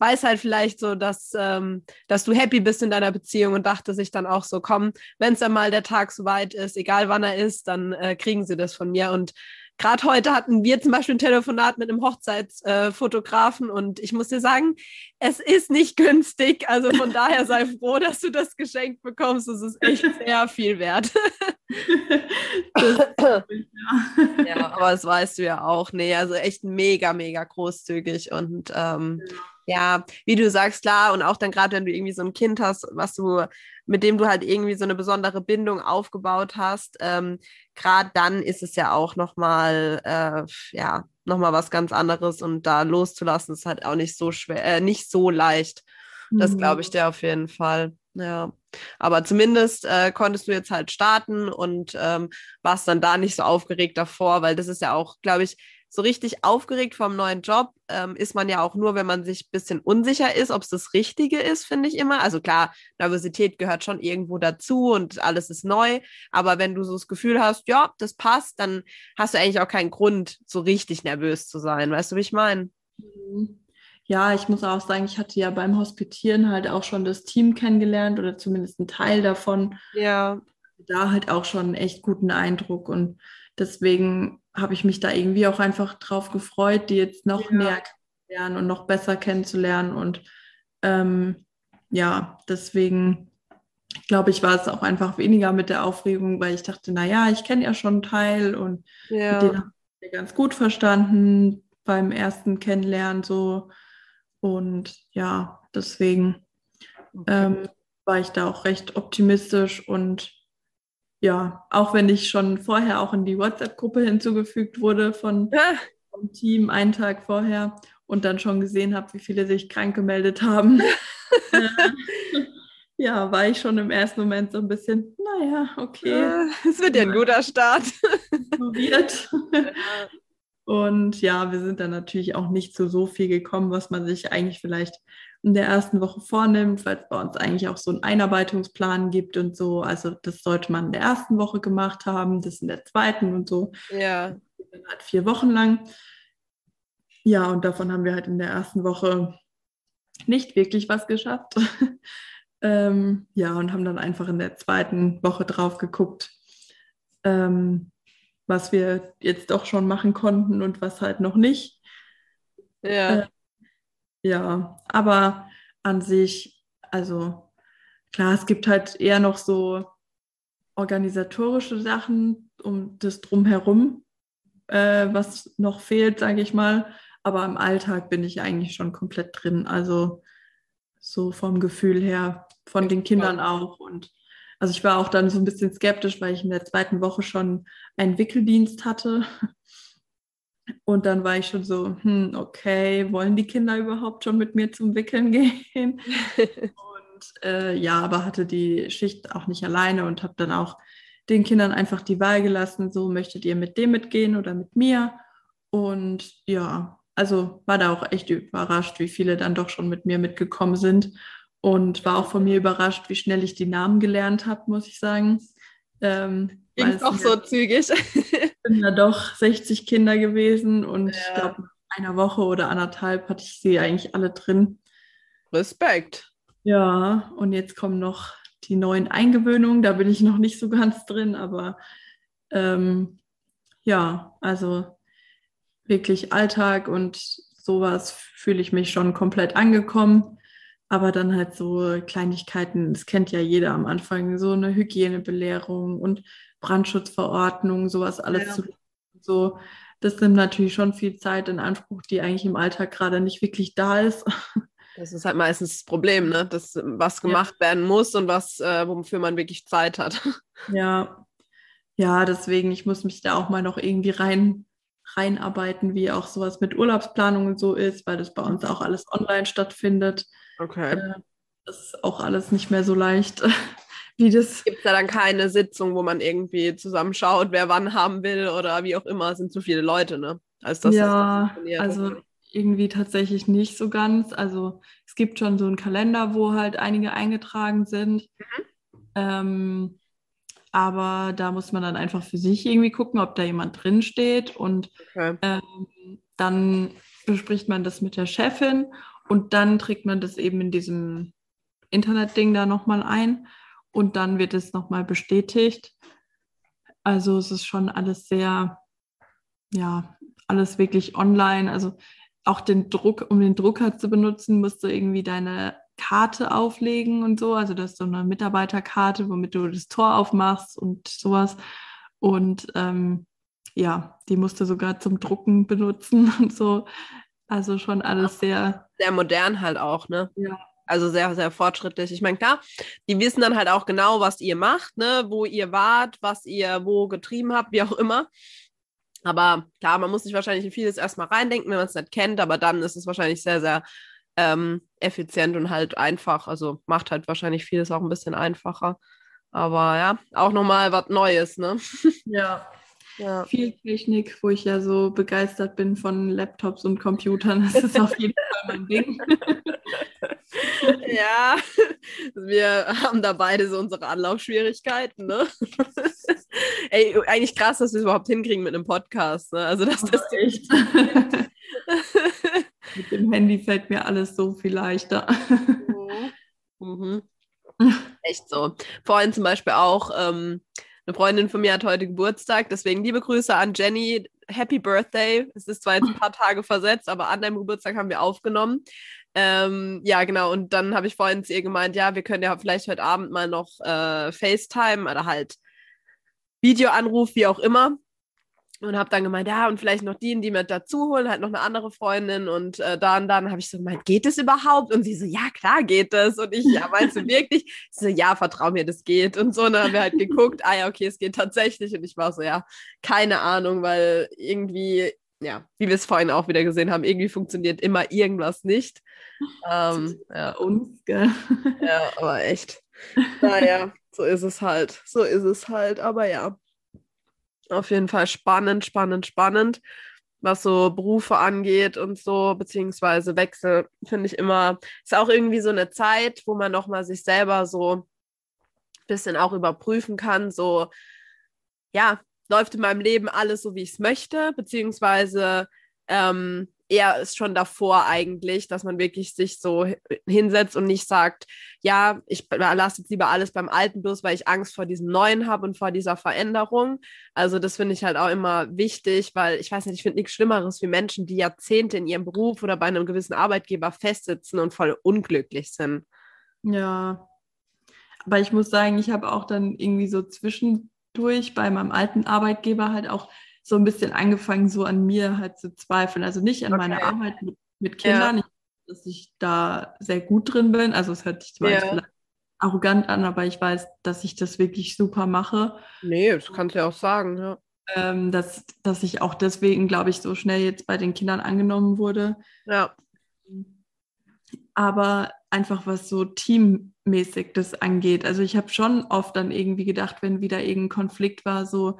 weiß halt vielleicht so, dass, ähm, dass du happy bist in deiner Beziehung und dachte sich dann auch so, komm, wenn es dann mal der Tag soweit ist, egal wann er ist, dann äh, kriegen sie das von mir. Und Gerade heute hatten wir zum Beispiel ein Telefonat mit einem Hochzeitsfotografen äh, und ich muss dir sagen, es ist nicht günstig. Also von daher sei froh, dass du das Geschenk bekommst. Es ist echt sehr viel wert. ja. ja, aber das weißt du ja auch. Nee, also echt mega, mega großzügig und ähm, ja ja, wie du sagst, klar, und auch dann gerade, wenn du irgendwie so ein Kind hast, was du, mit dem du halt irgendwie so eine besondere Bindung aufgebaut hast, ähm, gerade dann ist es ja auch nochmal, äh, ja, nochmal was ganz anderes und da loszulassen ist halt auch nicht so schwer, äh, nicht so leicht. Das glaube ich mhm. dir auf jeden Fall. Ja, aber zumindest äh, konntest du jetzt halt starten und ähm, warst dann da nicht so aufgeregt davor, weil das ist ja auch, glaube ich, so richtig aufgeregt vom neuen Job ähm, ist man ja auch nur, wenn man sich ein bisschen unsicher ist, ob es das Richtige ist, finde ich immer. Also klar, Nervosität gehört schon irgendwo dazu und alles ist neu. Aber wenn du so das Gefühl hast, ja, das passt, dann hast du eigentlich auch keinen Grund, so richtig nervös zu sein. Weißt du, wie ich meine? Mhm. Ja, ich muss auch sagen, ich hatte ja beim Hospitieren halt auch schon das Team kennengelernt oder zumindest einen Teil davon. Ja. Da halt auch schon einen echt guten Eindruck und deswegen habe ich mich da irgendwie auch einfach drauf gefreut, die jetzt noch ja. näher kennenzulernen und noch besser kennenzulernen. Und ähm, ja, deswegen glaube ich, war es auch einfach weniger mit der Aufregung, weil ich dachte, naja, ich kenne ja schon einen Teil und ja. den habe ich ganz gut verstanden beim ersten Kennenlernen so. Und ja, deswegen okay. ähm, war ich da auch recht optimistisch und ja, auch wenn ich schon vorher auch in die WhatsApp-Gruppe hinzugefügt wurde von, ja. vom Team einen Tag vorher und dann schon gesehen habe, wie viele sich krank gemeldet haben. ja, war ich schon im ersten Moment so ein bisschen, naja, okay. Es wird ja ein guter Start. Probiert. Und ja, wir sind dann natürlich auch nicht zu so viel gekommen, was man sich eigentlich vielleicht in der ersten Woche vornimmt, weil es bei uns eigentlich auch so einen Einarbeitungsplan gibt und so. Also das sollte man in der ersten Woche gemacht haben, das in der zweiten und so. Ja. Dann halt vier Wochen lang. Ja, und davon haben wir halt in der ersten Woche nicht wirklich was geschafft. ähm, ja, und haben dann einfach in der zweiten Woche drauf geguckt, ähm, was wir jetzt doch schon machen konnten und was halt noch nicht. Ja. Äh, ja, aber an sich, also klar, es gibt halt eher noch so organisatorische Sachen um das drumherum, äh, was noch fehlt, sage ich mal. Aber im Alltag bin ich eigentlich schon komplett drin. Also so vom Gefühl her, von den Kindern auch. Und also ich war auch dann so ein bisschen skeptisch, weil ich in der zweiten Woche schon einen Wickeldienst hatte. Und dann war ich schon so, hm, okay, wollen die Kinder überhaupt schon mit mir zum Wickeln gehen? und äh, ja, aber hatte die Schicht auch nicht alleine und habe dann auch den Kindern einfach die Wahl gelassen, so möchtet ihr mit dem mitgehen oder mit mir? Und ja, also war da auch echt überrascht, wie viele dann doch schon mit mir mitgekommen sind und war auch von mir überrascht, wie schnell ich die Namen gelernt habe, muss ich sagen. Ähm, Ging auch so zügig. sind ja doch 60 Kinder gewesen und ja. ich glaube, nach einer Woche oder anderthalb hatte ich sie eigentlich alle drin. Respekt. Ja, und jetzt kommen noch die neuen Eingewöhnungen. Da bin ich noch nicht so ganz drin, aber ähm, ja, also wirklich Alltag und sowas fühle ich mich schon komplett angekommen. Aber dann halt so Kleinigkeiten, das kennt ja jeder am Anfang, so eine Hygienebelehrung und Brandschutzverordnung, sowas alles ja. zu so. Das nimmt natürlich schon viel Zeit in Anspruch, die eigentlich im Alltag gerade nicht wirklich da ist. Das ist halt meistens das Problem, ne? dass was gemacht ja. werden muss und was, äh, wofür man wirklich Zeit hat. Ja, ja, deswegen, ich muss mich da auch mal noch irgendwie rein reinarbeiten, wie auch sowas mit Urlaubsplanung und so ist, weil das bei uns auch alles online stattfindet. Okay. Äh, das ist auch alles nicht mehr so leicht. Gibt es da dann keine Sitzung, wo man irgendwie zusammenschaut, wer wann haben will oder wie auch immer, es sind zu viele Leute, ne? Als das ja, das also irgendwie tatsächlich nicht so ganz. Also es gibt schon so einen Kalender, wo halt einige eingetragen sind. Mhm. Ähm, aber da muss man dann einfach für sich irgendwie gucken, ob da jemand drin steht. Und okay. ähm, dann bespricht man das mit der Chefin und dann trägt man das eben in diesem Internetding da nochmal ein und dann wird es nochmal bestätigt. Also es ist schon alles sehr, ja, alles wirklich online. Also auch den Druck, um den Drucker zu benutzen, musst du irgendwie deine Karte auflegen und so. Also das ist so eine Mitarbeiterkarte, womit du das Tor aufmachst und sowas. Und ähm, ja, die musst du sogar zum Drucken benutzen und so. Also schon alles sehr. Sehr modern halt auch, ne? Ja. Also sehr, sehr fortschrittlich. Ich meine, klar, die wissen dann halt auch genau, was ihr macht, ne, wo ihr wart, was ihr wo getrieben habt, wie auch immer. Aber klar, man muss sich wahrscheinlich in vieles erstmal reindenken, wenn man es nicht kennt, aber dann ist es wahrscheinlich sehr, sehr ähm, effizient und halt einfach. Also macht halt wahrscheinlich vieles auch ein bisschen einfacher. Aber ja, auch nochmal was Neues, ne? Ja. Ja. Viel Technik, wo ich ja so begeistert bin von Laptops und Computern. Das ist auf jeden Fall mein Ding. ja, wir haben da beide so unsere Anlaufschwierigkeiten, ne? Ey, eigentlich krass, dass wir es überhaupt hinkriegen mit einem Podcast, ne? Also, dass das echt. Mit dem Handy fällt mir alles so viel leichter. Mhm. Echt so. Vorhin zum Beispiel auch, ähm, eine Freundin von mir hat heute Geburtstag, deswegen liebe Grüße an Jenny. Happy Birthday. Es ist zwar jetzt ein paar Tage versetzt, aber an deinem Geburtstag haben wir aufgenommen. Ähm, ja, genau. Und dann habe ich vorhin zu ihr gemeint, ja, wir können ja vielleicht heute Abend mal noch äh, FaceTime oder halt Videoanruf, wie auch immer und habe dann gemeint, ja, und vielleicht noch die, die mit dazu holen, halt noch eine andere Freundin und äh, da und dann habe ich so gemeint, geht es überhaupt? Und sie so, ja, klar geht das. Und ich, ja, meinst du wirklich? Ich so, ja, vertrau mir, das geht. Und so, und dann haben wir halt geguckt, ah ja, okay, es geht tatsächlich. Und ich war so, ja, keine Ahnung, weil irgendwie, ja, wie wir es vorhin auch wieder gesehen haben, irgendwie funktioniert immer irgendwas nicht. Ähm, ja. Uns, gell? Ja, aber echt. Naja, so ist es halt. So ist es halt. Aber ja, auf jeden Fall spannend, spannend, spannend, was so Berufe angeht und so, beziehungsweise Wechsel, finde ich immer, ist auch irgendwie so eine Zeit, wo man nochmal sich selber so ein bisschen auch überprüfen kann, so, ja, läuft in meinem Leben alles so, wie ich es möchte, beziehungsweise ähm, eher ist schon davor eigentlich, dass man wirklich sich so hinsetzt und nicht sagt, ja, ich lasse jetzt lieber alles beim Alten bloß, weil ich Angst vor diesem Neuen habe und vor dieser Veränderung. Also das finde ich halt auch immer wichtig, weil ich weiß nicht, ich finde nichts Schlimmeres wie Menschen, die Jahrzehnte in ihrem Beruf oder bei einem gewissen Arbeitgeber festsitzen und voll unglücklich sind. Ja, aber ich muss sagen, ich habe auch dann irgendwie so zwischendurch bei meinem alten Arbeitgeber halt auch so ein bisschen angefangen, so an mir halt zu zweifeln. Also nicht an okay. meiner Arbeit mit, mit Kindern, ja. dass ich da sehr gut drin bin. Also es hört sich zwar ja. vielleicht arrogant an, aber ich weiß, dass ich das wirklich super mache. Nee, das kannst du ja auch sagen, ja. Ähm, dass, dass ich auch deswegen, glaube ich, so schnell jetzt bei den Kindern angenommen wurde. Ja. Aber einfach was so teammäßig das angeht. Also ich habe schon oft dann irgendwie gedacht, wenn wieder irgendein Konflikt war, so,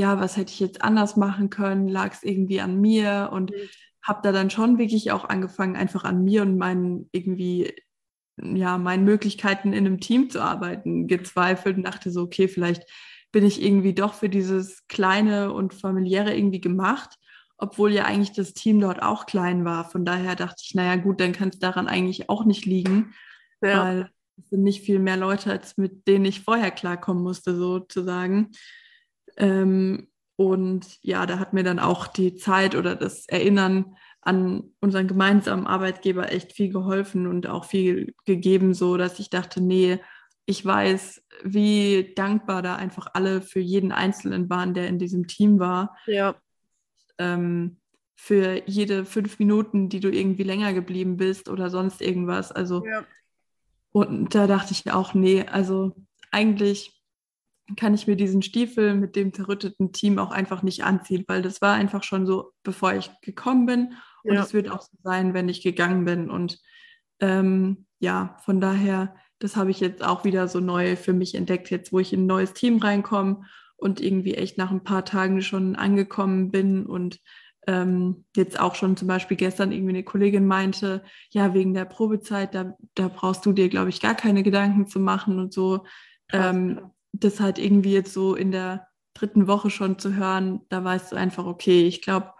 ja, was hätte ich jetzt anders machen können? Lag es irgendwie an mir? Und mhm. habe da dann schon wirklich auch angefangen, einfach an mir und meinen irgendwie, ja, meinen Möglichkeiten in einem Team zu arbeiten, gezweifelt und dachte so, okay, vielleicht bin ich irgendwie doch für dieses kleine und familiäre irgendwie gemacht, obwohl ja eigentlich das Team dort auch klein war. Von daher dachte ich, naja, gut, dann kann es daran eigentlich auch nicht liegen, ja. weil es sind nicht viel mehr Leute, als mit denen ich vorher klarkommen musste, sozusagen. Ähm, und ja, da hat mir dann auch die Zeit oder das Erinnern an unseren gemeinsamen Arbeitgeber echt viel geholfen und auch viel gegeben, so dass ich dachte, nee, ich weiß, wie dankbar da einfach alle für jeden Einzelnen waren, der in diesem Team war. Ja. Ähm, für jede fünf Minuten, die du irgendwie länger geblieben bist oder sonst irgendwas. Also, ja. und da dachte ich auch, nee, also eigentlich kann ich mir diesen Stiefel mit dem zerrütteten Team auch einfach nicht anziehen, weil das war einfach schon so, bevor ich gekommen bin. Und es wird auch so sein, wenn ich gegangen bin. Und ähm, ja, von daher, das habe ich jetzt auch wieder so neu für mich entdeckt, jetzt wo ich in ein neues Team reinkomme und irgendwie echt nach ein paar Tagen schon angekommen bin und ähm, jetzt auch schon zum Beispiel gestern irgendwie eine Kollegin meinte, ja, wegen der Probezeit, da, da brauchst du dir, glaube ich, gar keine Gedanken zu machen und so. Ähm, das halt irgendwie jetzt so in der dritten Woche schon zu hören, da weißt du einfach, okay, ich glaube,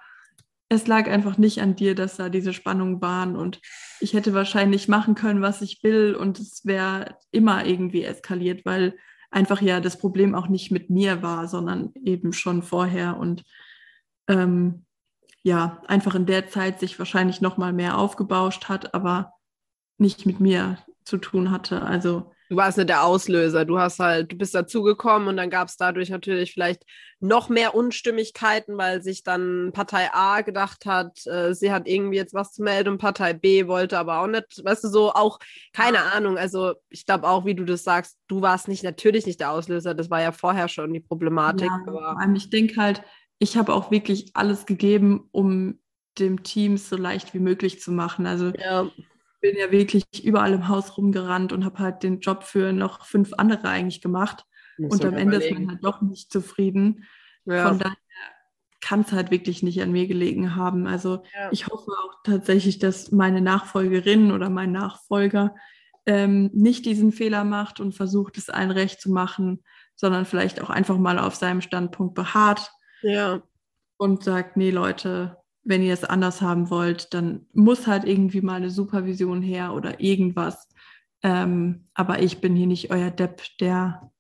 es lag einfach nicht an dir, dass da diese Spannungen waren und ich hätte wahrscheinlich machen können, was ich will und es wäre immer irgendwie eskaliert, weil einfach ja das Problem auch nicht mit mir war, sondern eben schon vorher und ähm, ja, einfach in der Zeit sich wahrscheinlich noch mal mehr aufgebauscht hat, aber nicht mit mir zu tun hatte. Also du warst nicht der Auslöser. Du hast halt, du bist dazugekommen und dann gab es dadurch natürlich vielleicht noch mehr Unstimmigkeiten, weil sich dann Partei A gedacht hat, äh, sie hat irgendwie jetzt was zu melden und Partei B wollte aber auch nicht, weißt du, so auch, keine Ahnung. Also ich glaube auch, wie du das sagst, du warst nicht natürlich nicht der Auslöser, das war ja vorher schon die Problematik. Ja, vor allem, ich denke halt, ich habe auch wirklich alles gegeben, um dem Team so leicht wie möglich zu machen. Also ja bin ja wirklich überall im Haus rumgerannt und habe halt den Job für noch fünf andere eigentlich gemacht. und am Ende überlegen. ist man halt doch nicht zufrieden. Ja. Von daher kann es halt wirklich nicht an mir gelegen haben. Also ja. ich hoffe auch tatsächlich, dass meine Nachfolgerin oder mein Nachfolger ähm, nicht diesen Fehler macht und versucht, es allen recht zu machen, sondern vielleicht auch einfach mal auf seinem Standpunkt beharrt. Ja. Und sagt, nee, Leute, wenn ihr es anders haben wollt, dann muss halt irgendwie mal eine Supervision her oder irgendwas. Ähm, aber ich bin hier nicht euer Depp, der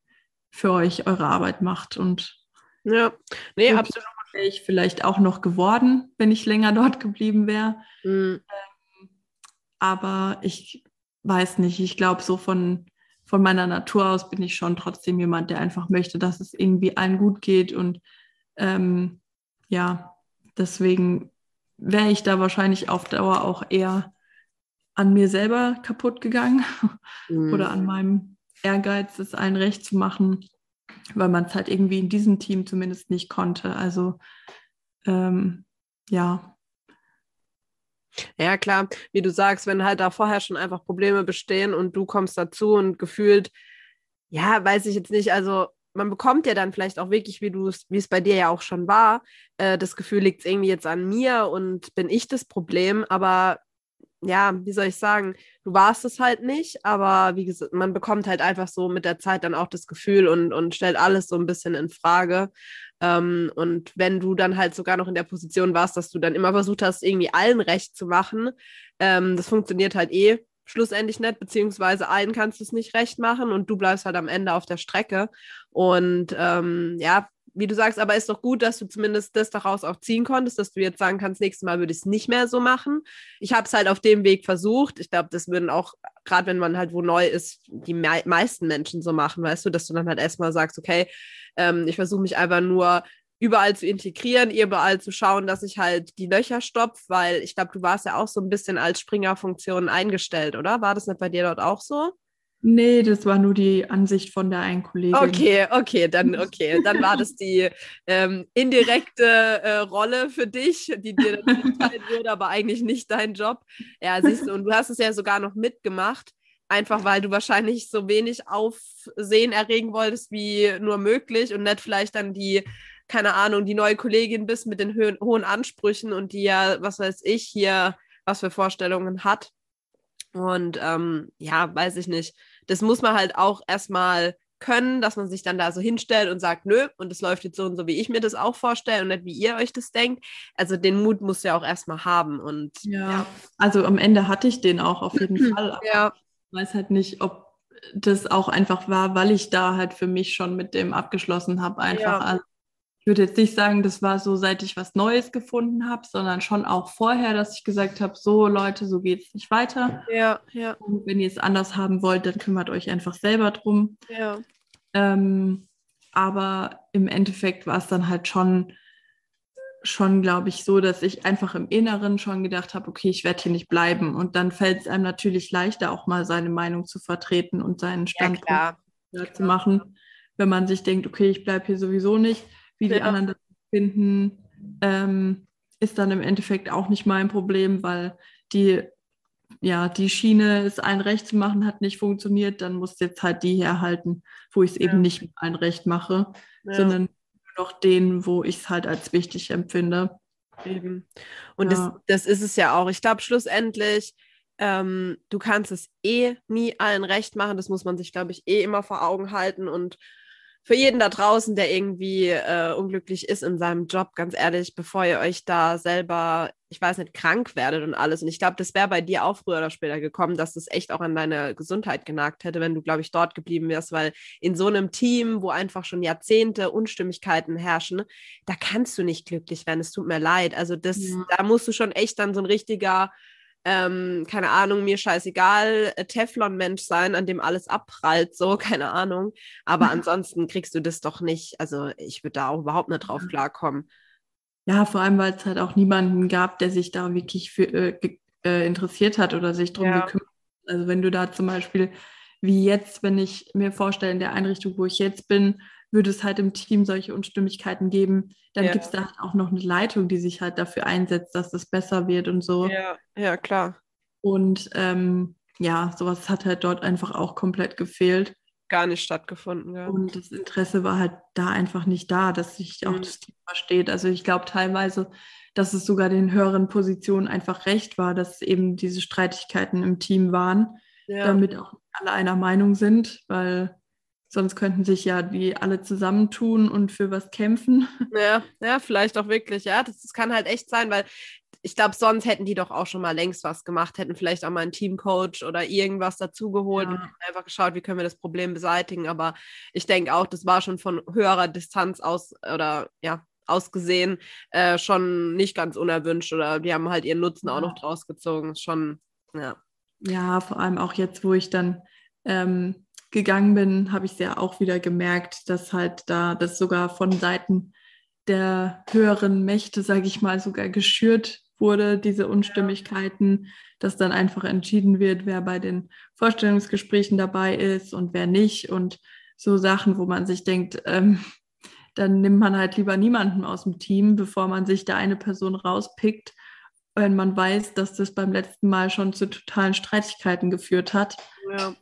für euch eure Arbeit macht. Und ja, nee, absolut. Wäre ich vielleicht auch noch geworden, wenn ich länger dort geblieben wäre. Mhm. Ähm, aber ich weiß nicht, ich glaube, so von, von meiner Natur aus bin ich schon trotzdem jemand, der einfach möchte, dass es irgendwie allen gut geht. Und ähm, ja, deswegen wäre ich da wahrscheinlich auf Dauer auch eher an mir selber kaputt gegangen mhm. oder an meinem Ehrgeiz, es allen recht zu machen, weil man es halt irgendwie in diesem Team zumindest nicht konnte. Also ähm, ja. Ja, klar, wie du sagst, wenn halt da vorher schon einfach Probleme bestehen und du kommst dazu und gefühlt, ja, weiß ich jetzt nicht, also man bekommt ja dann vielleicht auch wirklich, wie du es, wie es bei dir ja auch schon war, äh, das Gefühl, liegt es irgendwie jetzt an mir und bin ich das Problem, aber ja, wie soll ich sagen, du warst es halt nicht, aber wie gesagt, man bekommt halt einfach so mit der Zeit dann auch das Gefühl und, und stellt alles so ein bisschen in Frage. Ähm, und wenn du dann halt sogar noch in der Position warst, dass du dann immer versucht hast, irgendwie allen recht zu machen, ähm, das funktioniert halt eh schlussendlich nicht, beziehungsweise allen kannst du es nicht recht machen und du bleibst halt am Ende auf der Strecke. Und ähm, ja, wie du sagst, aber ist doch gut, dass du zumindest das daraus auch ziehen konntest, dass du jetzt sagen kannst, nächstes Mal würde ich es nicht mehr so machen. Ich habe es halt auf dem Weg versucht. Ich glaube, das würden auch, gerade wenn man halt wo neu ist, die me meisten Menschen so machen, weißt du, dass du dann halt erstmal sagst, okay, ähm, ich versuche mich einfach nur überall zu integrieren, überall zu schauen, dass ich halt die Löcher stopfe, weil ich glaube, du warst ja auch so ein bisschen als Springerfunktion eingestellt, oder? War das nicht bei dir dort auch so? Nee, das war nur die Ansicht von der einen Kollegin. Okay, okay, dann okay, dann war das die ähm, indirekte äh, Rolle für dich, die dir dann zugeteilt wurde, aber eigentlich nicht dein Job. Ja, siehst du, und du hast es ja sogar noch mitgemacht, einfach weil du wahrscheinlich so wenig Aufsehen erregen wolltest wie nur möglich und nicht vielleicht dann die keine Ahnung, die neue Kollegin bist mit den ho hohen Ansprüchen und die ja, was weiß ich, hier was für Vorstellungen hat. Und ähm, ja, weiß ich nicht. Das muss man halt auch erstmal können, dass man sich dann da so hinstellt und sagt, nö, und es läuft jetzt so und so, wie ich mir das auch vorstelle und nicht wie ihr euch das denkt. Also den Mut muss ja auch erstmal haben. Und ja, ja. also am Ende hatte ich den auch auf jeden Fall. ja. Ich weiß halt nicht, ob das auch einfach war, weil ich da halt für mich schon mit dem abgeschlossen habe. Einfach. Ja. Also ich würde jetzt nicht sagen, das war so, seit ich was Neues gefunden habe, sondern schon auch vorher, dass ich gesagt habe, so Leute, so geht es nicht weiter. Ja, ja. Und wenn ihr es anders haben wollt, dann kümmert euch einfach selber drum. Ja. Ähm, aber im Endeffekt war es dann halt schon, schon glaube ich, so, dass ich einfach im Inneren schon gedacht habe, okay, ich werde hier nicht bleiben. Und dann fällt es einem natürlich leichter, auch mal seine Meinung zu vertreten und seinen Standpunkt ja, zu machen, wenn man sich denkt, okay, ich bleibe hier sowieso nicht wie die ja. anderen das finden, ähm, ist dann im Endeffekt auch nicht mein Problem, weil die, ja, die Schiene, es allen recht zu machen, hat nicht funktioniert. Dann muss jetzt halt die herhalten, wo ich es ja. eben nicht mit allen recht mache, ja. sondern nur noch den, wo ich es halt als wichtig empfinde. Eben. Und das, das ist es ja auch. Ich glaube, schlussendlich, ähm, du kannst es eh nie allen recht machen. Das muss man sich, glaube ich, eh immer vor Augen halten. Und für jeden da draußen, der irgendwie äh, unglücklich ist in seinem Job, ganz ehrlich, bevor ihr euch da selber, ich weiß nicht, krank werdet und alles. Und ich glaube, das wäre bei dir auch früher oder später gekommen, dass das echt auch an deine Gesundheit genagt hätte, wenn du, glaube ich, dort geblieben wärst, weil in so einem Team, wo einfach schon Jahrzehnte Unstimmigkeiten herrschen, da kannst du nicht glücklich werden. Es tut mir leid. Also das, ja. da musst du schon echt dann so ein richtiger ähm, keine Ahnung, mir scheißegal, äh, Teflon-Mensch sein, an dem alles abprallt, so, keine Ahnung. Aber mhm. ansonsten kriegst du das doch nicht. Also ich würde da auch überhaupt nicht drauf klarkommen. Ja, vor allem, weil es halt auch niemanden gab, der sich da wirklich für, äh, äh, interessiert hat oder sich drum ja. gekümmert hat. Also wenn du da zum Beispiel, wie jetzt, wenn ich mir vorstelle, in der Einrichtung, wo ich jetzt bin, würde es halt im Team solche Unstimmigkeiten geben, dann ja. gibt es da halt auch noch eine Leitung, die sich halt dafür einsetzt, dass es besser wird und so. Ja, ja, klar. Und ähm, ja, sowas hat halt dort einfach auch komplett gefehlt. Gar nicht stattgefunden, ja. Und das Interesse war halt da einfach nicht da, dass sich auch mhm. das Team versteht. Also ich glaube teilweise, dass es sogar den höheren Positionen einfach recht war, dass eben diese Streitigkeiten im Team waren, ja. damit auch alle einer Meinung sind, weil Sonst könnten sich ja die alle zusammentun und für was kämpfen. Ja, ja, vielleicht auch wirklich, ja. Das, das kann halt echt sein, weil ich glaube, sonst hätten die doch auch schon mal längst was gemacht, hätten vielleicht auch mal einen Teamcoach oder irgendwas dazugeholt ja. und einfach geschaut, wie können wir das Problem beseitigen. Aber ich denke auch, das war schon von höherer Distanz aus oder ja, ausgesehen äh, schon nicht ganz unerwünscht oder die haben halt ihren Nutzen ja. auch noch draus gezogen. Schon, ja. Ja, vor allem auch jetzt, wo ich dann ähm, gegangen bin, habe ich es ja auch wieder gemerkt, dass halt da das sogar von Seiten der höheren Mächte, sage ich mal, sogar geschürt wurde, diese Unstimmigkeiten, dass dann einfach entschieden wird, wer bei den Vorstellungsgesprächen dabei ist und wer nicht und so Sachen, wo man sich denkt, ähm, dann nimmt man halt lieber niemanden aus dem Team, bevor man sich da eine Person rauspickt, wenn man weiß, dass das beim letzten Mal schon zu totalen Streitigkeiten geführt hat. Ja.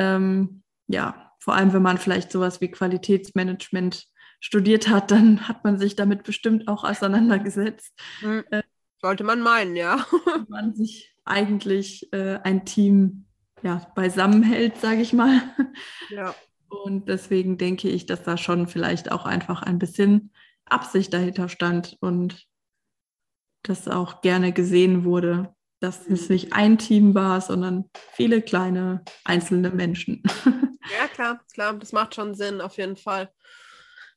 Ähm, ja, vor allem wenn man vielleicht sowas wie Qualitätsmanagement studiert hat, dann hat man sich damit bestimmt auch auseinandergesetzt. Mhm. Äh, Sollte man meinen, ja. man sich eigentlich äh, ein Team ja, beisammenhält, sage ich mal. Ja. Und deswegen denke ich, dass da schon vielleicht auch einfach ein bisschen Absicht dahinter stand und das auch gerne gesehen wurde dass es nicht ein Team war, sondern viele kleine einzelne Menschen. Ja, klar, klar, das macht schon Sinn, auf jeden Fall.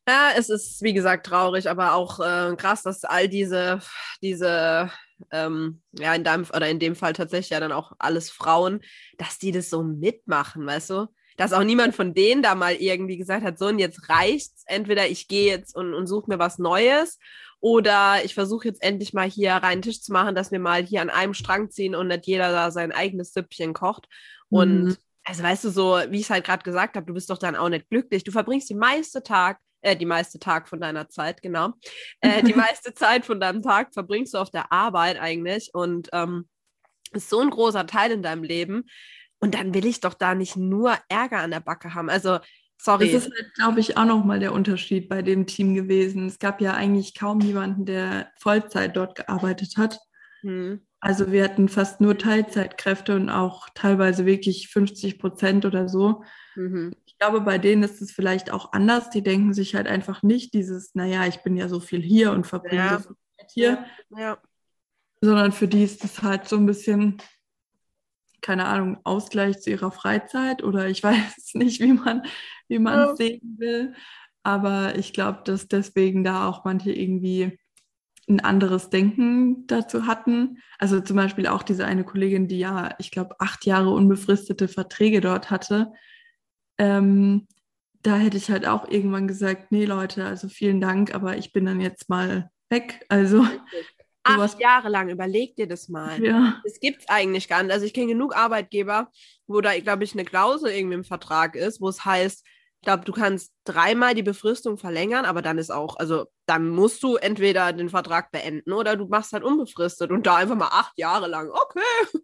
Ja, es ist, wie gesagt, traurig, aber auch äh, krass, dass all diese, diese, ähm, ja, in deinem oder in dem Fall tatsächlich ja dann auch alles Frauen, dass die das so mitmachen, weißt du? dass auch niemand von denen da mal irgendwie gesagt hat, so und jetzt reicht's. Entweder ich gehe jetzt und, und suche mir was Neues oder ich versuche jetzt endlich mal hier reinen Tisch zu machen, dass wir mal hier an einem Strang ziehen und nicht jeder da sein eigenes Süppchen kocht. Und mhm. also weißt du, so wie ich es halt gerade gesagt habe, du bist doch dann auch nicht glücklich. Du verbringst die meiste Tag, äh, die meiste Tag von deiner Zeit, genau. Äh, die meiste Zeit von deinem Tag verbringst du auf der Arbeit eigentlich und ähm, ist so ein großer Teil in deinem Leben. Und dann will ich doch da nicht nur Ärger an der Backe haben. Also, sorry. Das ist, halt, glaube ich, auch nochmal der Unterschied bei dem Team gewesen. Es gab ja eigentlich kaum jemanden, der Vollzeit dort gearbeitet hat. Hm. Also wir hatten fast nur Teilzeitkräfte und auch teilweise wirklich 50 Prozent oder so. Mhm. Ich glaube, bei denen ist es vielleicht auch anders. Die denken sich halt einfach nicht dieses, naja, ich bin ja so viel hier und verbringe ja. so viel Zeit hier. Ja. ja. Sondern für die ist es halt so ein bisschen, keine Ahnung, Ausgleich zu ihrer Freizeit oder ich weiß nicht, wie man wie man ja. sehen will. Aber ich glaube, dass deswegen da auch manche irgendwie ein anderes Denken dazu hatten. Also zum Beispiel auch diese eine Kollegin, die ja, ich glaube, acht Jahre unbefristete Verträge dort hatte. Ähm, da hätte ich halt auch irgendwann gesagt, nee Leute, also vielen Dank, aber ich bin dann jetzt mal weg. Also acht Jahre lang, überleg dir das mal. Ja. Das gibt es eigentlich gar nicht. Also ich kenne genug Arbeitgeber, wo da, glaube ich, eine Klausel irgendwie im Vertrag ist, wo es heißt, ich glaube, du kannst dreimal die Befristung verlängern, aber dann ist auch, also dann musst du entweder den Vertrag beenden oder du machst halt unbefristet und da einfach mal acht Jahre lang. Okay.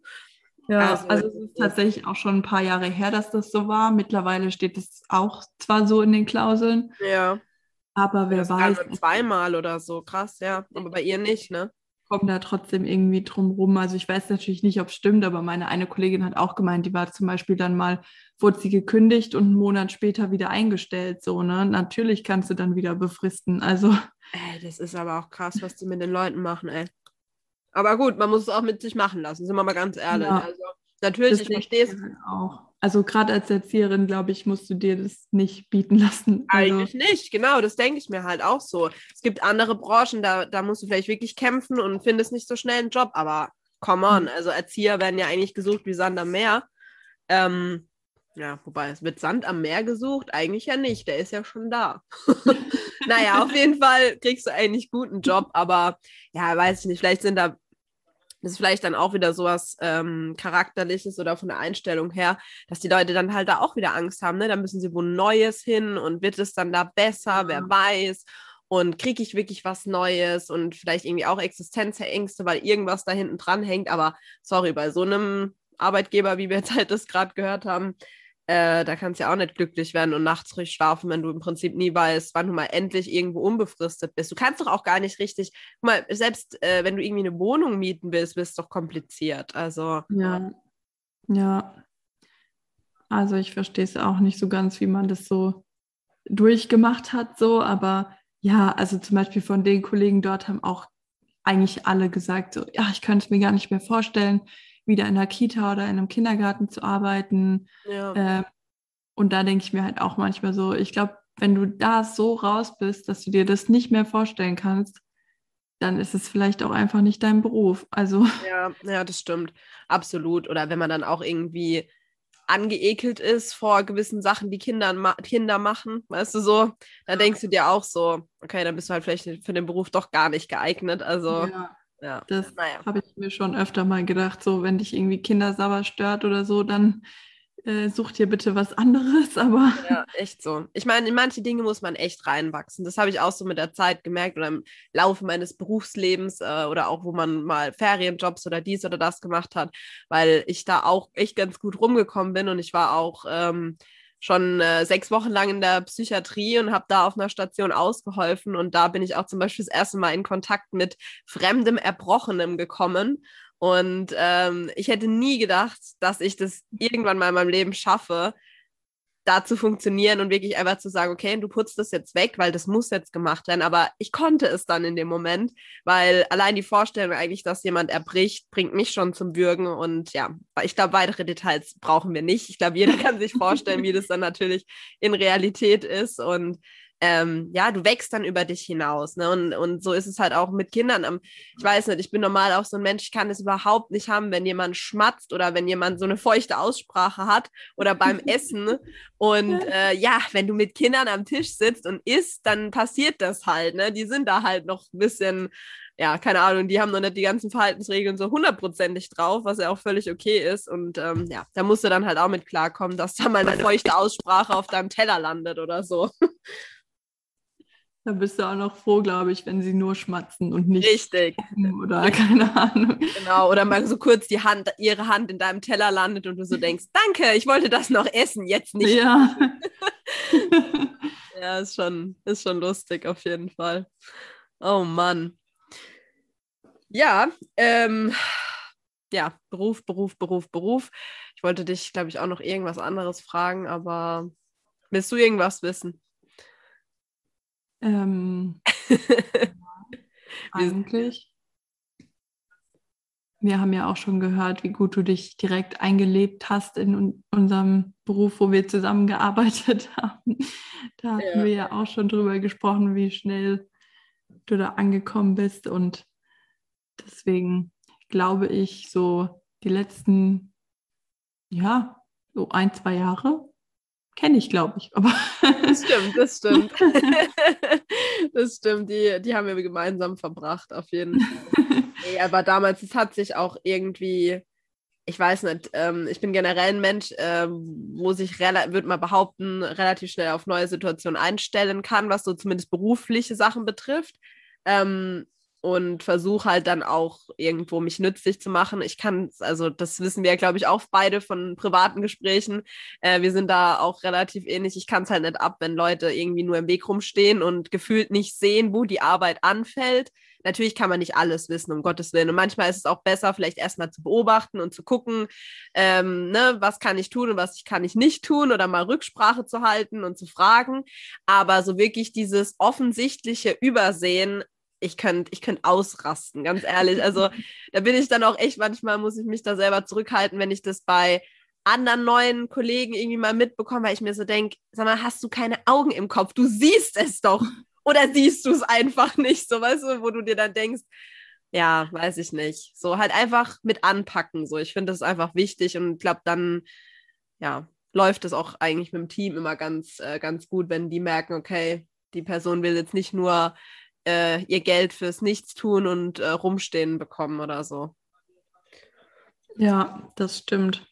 Ja, also, also es ist tatsächlich auch schon ein paar Jahre her, dass das so war. Mittlerweile steht es auch zwar so in den Klauseln. Ja. Aber wer das weiß. zweimal oder so, krass, ja. Aber bei ihr nicht, ne? Kommen da trotzdem irgendwie drum rum. Also ich weiß natürlich nicht, ob es stimmt, aber meine eine Kollegin hat auch gemeint, die war zum Beispiel dann mal, wurde sie gekündigt und einen Monat später wieder eingestellt. So, ne? Natürlich kannst du dann wieder befristen. Also. Ey, das ist aber auch krass, was die mit den Leuten machen, ey. Aber gut, man muss es auch mit sich machen lassen, sind wir mal ganz ehrlich. Ja. Also natürlich, das ich verstehe es. Halt auch. Also gerade als Erzieherin, glaube ich, musst du dir das nicht bieten lassen. Also Eigentlich nicht, genau, das denke ich mir halt auch so. Es gibt andere Branchen, da, da musst du vielleicht wirklich kämpfen und findest nicht so schnell einen Job, aber come on, mhm. also Erzieher werden ja eigentlich gesucht wie Sand am Meer. Ähm, ja, wobei es wird Sand am Meer gesucht, eigentlich ja nicht, der ist ja schon da. naja, auf jeden Fall kriegst du eigentlich guten Job, aber ja, weiß ich nicht, vielleicht sind da das ist vielleicht dann auch wieder sowas ähm, Charakterliches oder von der Einstellung her, dass die Leute dann halt da auch wieder Angst haben. Ne? Da müssen sie wo Neues hin und wird es dann da besser, wer weiß. Und kriege ich wirklich was Neues und vielleicht irgendwie auch Existenzängste, weil irgendwas da hinten dran hängt. Aber sorry, bei so einem Arbeitgeber, wie wir jetzt halt das gerade gehört haben, äh, da kannst du ja auch nicht glücklich werden und nachts ruhig schlafen, wenn du im Prinzip nie weißt, wann du mal endlich irgendwo unbefristet bist. Du kannst doch auch gar nicht richtig, guck mal, selbst äh, wenn du irgendwie eine Wohnung mieten willst, bist doch kompliziert. Also. Ja. Ja. Also ich verstehe es auch nicht so ganz, wie man das so durchgemacht hat, so, aber ja, also zum Beispiel von den Kollegen dort haben auch eigentlich alle gesagt, so, ja, ich könnte es mir gar nicht mehr vorstellen, wieder in der Kita oder in einem Kindergarten zu arbeiten. Ja. Äh, und da denke ich mir halt auch manchmal so, ich glaube, wenn du da so raus bist, dass du dir das nicht mehr vorstellen kannst, dann ist es vielleicht auch einfach nicht dein Beruf. Also. Ja, ja, das stimmt. Absolut. Oder wenn man dann auch irgendwie angeekelt ist vor gewissen Sachen, die Kinder, Kinder machen, weißt du so, dann denkst du dir auch so, okay, dann bist du halt vielleicht für den Beruf doch gar nicht geeignet. Also ja. Ja. Das naja. habe ich mir schon öfter mal gedacht. So, wenn dich irgendwie Kindersauber stört oder so, dann äh, such dir bitte was anderes. Aber ja, echt so. Ich meine, in manche Dinge muss man echt reinwachsen. Das habe ich auch so mit der Zeit gemerkt oder im Laufe meines Berufslebens äh, oder auch, wo man mal Ferienjobs oder dies oder das gemacht hat, weil ich da auch echt ganz gut rumgekommen bin und ich war auch. Ähm, schon äh, sechs Wochen lang in der Psychiatrie und habe da auf einer Station ausgeholfen. Und da bin ich auch zum Beispiel das erste Mal in Kontakt mit fremdem Erbrochenem gekommen. Und ähm, ich hätte nie gedacht, dass ich das irgendwann mal in meinem Leben schaffe, da zu funktionieren und wirklich einfach zu sagen, okay, du putzt das jetzt weg, weil das muss jetzt gemacht werden. Aber ich konnte es dann in dem Moment, weil allein die Vorstellung eigentlich, dass jemand erbricht, bringt mich schon zum Würgen. Und ja, ich glaube, weitere Details brauchen wir nicht. Ich glaube, jeder kann sich vorstellen, wie das dann natürlich in Realität ist. Und ähm, ja, du wächst dann über dich hinaus. Ne? Und, und so ist es halt auch mit Kindern. Ich weiß nicht, ich bin normal auch so ein Mensch, ich kann es überhaupt nicht haben, wenn jemand schmatzt oder wenn jemand so eine feuchte Aussprache hat oder beim Essen. Und äh, ja, wenn du mit Kindern am Tisch sitzt und isst, dann passiert das halt. Ne? Die sind da halt noch ein bisschen ja, keine Ahnung, die haben noch nicht die ganzen Verhaltensregeln so hundertprozentig drauf, was ja auch völlig okay ist. Und ähm, ja, da musst du dann halt auch mit klarkommen, dass da mal eine feuchte Aussprache auf deinem Teller landet oder so. Da bist du auch noch froh, glaube ich, wenn sie nur schmatzen und nicht. Richtig. Oder keine Ahnung. Genau, oder mal so kurz die Hand, ihre Hand in deinem Teller landet und du so denkst, danke, ich wollte das noch essen, jetzt nicht. Ja. ja, ist schon, ist schon lustig auf jeden Fall. Oh Mann. Ja, ähm, ja, Beruf, Beruf, Beruf, Beruf. Ich wollte dich, glaube ich, auch noch irgendwas anderes fragen, aber willst du irgendwas wissen? Ähm, eigentlich. Wir haben ja auch schon gehört, wie gut du dich direkt eingelebt hast in unserem Beruf, wo wir zusammengearbeitet haben. Da hatten ja. wir ja auch schon drüber gesprochen, wie schnell du da angekommen bist und Deswegen glaube ich, so die letzten, ja, so ein, zwei Jahre kenne ich, glaube ich. Aber das stimmt, das stimmt. das stimmt, die, die haben wir gemeinsam verbracht, auf jeden Fall. nee, aber damals, es hat sich auch irgendwie, ich weiß nicht, ähm, ich bin generell ein Mensch, äh, wo sich, würde man behaupten, relativ schnell auf neue Situationen einstellen kann, was so zumindest berufliche Sachen betrifft. Ähm, und versuche halt dann auch irgendwo mich nützlich zu machen. Ich kann, also das wissen wir, glaube ich, auch beide von privaten Gesprächen. Äh, wir sind da auch relativ ähnlich. Ich kann es halt nicht ab, wenn Leute irgendwie nur im Weg rumstehen und gefühlt nicht sehen, wo die Arbeit anfällt. Natürlich kann man nicht alles wissen, um Gottes Willen. Und manchmal ist es auch besser, vielleicht erstmal zu beobachten und zu gucken, ähm, ne, was kann ich tun und was kann ich nicht tun oder mal Rücksprache zu halten und zu fragen. Aber so wirklich dieses offensichtliche Übersehen ich könnte ich könnt ausrasten, ganz ehrlich. Also da bin ich dann auch echt, manchmal muss ich mich da selber zurückhalten, wenn ich das bei anderen neuen Kollegen irgendwie mal mitbekomme, weil ich mir so denke, sag mal, hast du keine Augen im Kopf? Du siehst es doch. Oder siehst du es einfach nicht? So, weißt du, wo du dir dann denkst, ja, weiß ich nicht. So halt einfach mit anpacken. So, ich finde das einfach wichtig und glaube, dann, ja, läuft es auch eigentlich mit dem Team immer ganz, äh, ganz gut, wenn die merken, okay, die Person will jetzt nicht nur äh, ihr Geld fürs Nichtstun und äh, Rumstehen bekommen oder so. Ja, das stimmt.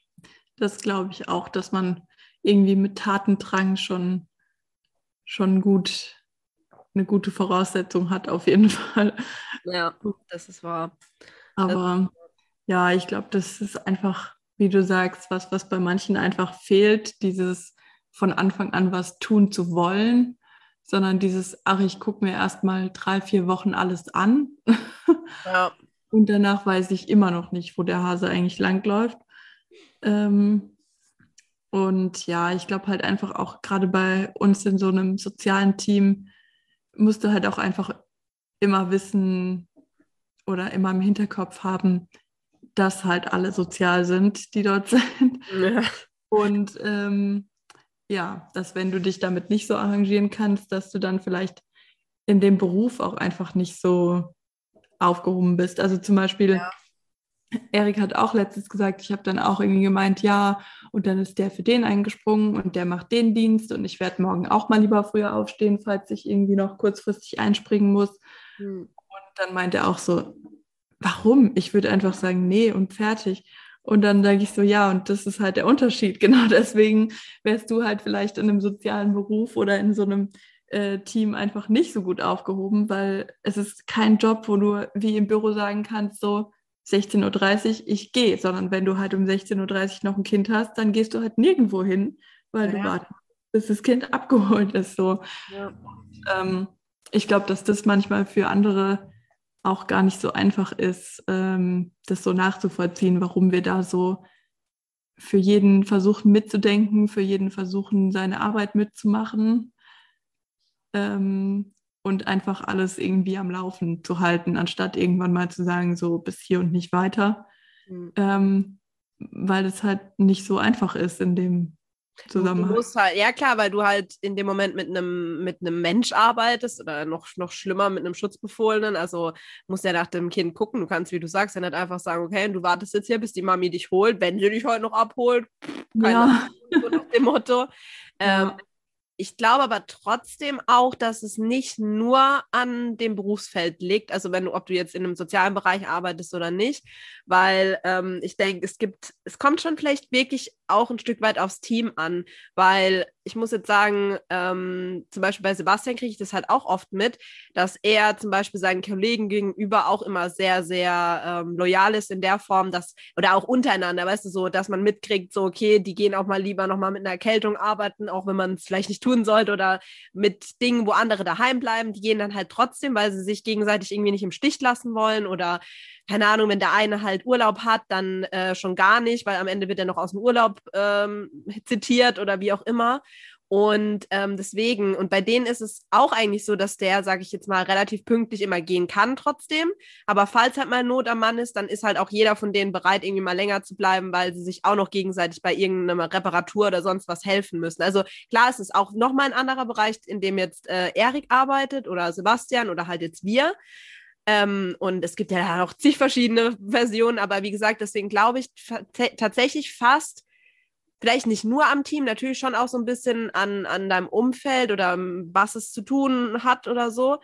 Das glaube ich auch, dass man irgendwie mit Tatendrang schon, schon gut eine gute Voraussetzung hat, auf jeden Fall. Ja, das ist wahr. Aber ja, ich glaube, das ist einfach, wie du sagst, was, was bei manchen einfach fehlt, dieses von Anfang an was tun zu wollen sondern dieses, ach, ich gucke mir erst mal drei, vier Wochen alles an. Ja. Und danach weiß ich immer noch nicht, wo der Hase eigentlich langläuft. Ähm, und ja, ich glaube halt einfach auch gerade bei uns in so einem sozialen Team musst du halt auch einfach immer wissen oder immer im Hinterkopf haben, dass halt alle sozial sind, die dort sind. Ja. Und ähm, ja, dass wenn du dich damit nicht so arrangieren kannst, dass du dann vielleicht in dem Beruf auch einfach nicht so aufgehoben bist. Also zum Beispiel, ja. Erik hat auch letztens gesagt, ich habe dann auch irgendwie gemeint, ja, und dann ist der für den eingesprungen und der macht den Dienst und ich werde morgen auch mal lieber früher aufstehen, falls ich irgendwie noch kurzfristig einspringen muss. Mhm. Und dann meint er auch so, warum? Ich würde einfach sagen, nee und fertig. Und dann denke ich so, ja, und das ist halt der Unterschied. Genau deswegen wärst du halt vielleicht in einem sozialen Beruf oder in so einem äh, Team einfach nicht so gut aufgehoben, weil es ist kein Job, wo du wie im Büro sagen kannst, so 16.30 Uhr, ich gehe, sondern wenn du halt um 16.30 Uhr noch ein Kind hast, dann gehst du halt nirgendwo hin, weil ja. du wartest, bis das Kind abgeholt ist. So. Ja. Und, ähm, ich glaube, dass das manchmal für andere auch gar nicht so einfach ist, ähm, das so nachzuvollziehen, warum wir da so für jeden versuchen mitzudenken, für jeden versuchen, seine Arbeit mitzumachen ähm, und einfach alles irgendwie am Laufen zu halten, anstatt irgendwann mal zu sagen, so bis hier und nicht weiter, mhm. ähm, weil es halt nicht so einfach ist in dem Zusammenhang. Du musst halt, ja klar, weil du halt in dem Moment mit einem mit einem Mensch arbeitest oder noch, noch schlimmer mit einem Schutzbefohlenen. Also musst ja nach dem Kind gucken. Du kannst, wie du sagst, ja nicht einfach sagen, okay, du wartest jetzt hier, bis die Mami dich holt, wenn sie dich heute noch abholt. Keine Ja. Ahnung, so nach dem Motto. Ähm, Ja. Ich glaube aber trotzdem auch, dass es nicht nur an dem Berufsfeld liegt, also wenn du, ob du jetzt in einem sozialen Bereich arbeitest oder nicht, weil ähm, ich denke, es gibt, es kommt schon vielleicht wirklich auch ein Stück weit aufs Team an, weil ich muss jetzt sagen, ähm, zum Beispiel bei Sebastian kriege ich das halt auch oft mit, dass er zum Beispiel seinen Kollegen gegenüber auch immer sehr, sehr ähm, loyal ist in der Form, dass, oder auch untereinander, weißt du, so, dass man mitkriegt, so, okay, die gehen auch mal lieber nochmal mit einer Erkältung arbeiten, auch wenn man es vielleicht nicht tun sollte, oder mit Dingen, wo andere daheim bleiben, die gehen dann halt trotzdem, weil sie sich gegenseitig irgendwie nicht im Stich lassen wollen oder keine Ahnung, wenn der eine halt Urlaub hat, dann äh, schon gar nicht, weil am Ende wird er noch aus dem Urlaub ähm, zitiert oder wie auch immer. Und ähm, deswegen, und bei denen ist es auch eigentlich so, dass der, sage ich jetzt mal, relativ pünktlich immer gehen kann trotzdem. Aber falls halt mal Not am Mann ist, dann ist halt auch jeder von denen bereit, irgendwie mal länger zu bleiben, weil sie sich auch noch gegenseitig bei irgendeiner Reparatur oder sonst was helfen müssen. Also klar, es ist auch nochmal ein anderer Bereich, in dem jetzt äh, Erik arbeitet oder Sebastian oder halt jetzt wir. Ähm, und es gibt ja noch zig verschiedene Versionen, aber wie gesagt, deswegen glaube ich tatsächlich fast, vielleicht nicht nur am Team, natürlich schon auch so ein bisschen an, an deinem Umfeld oder um, was es zu tun hat oder so.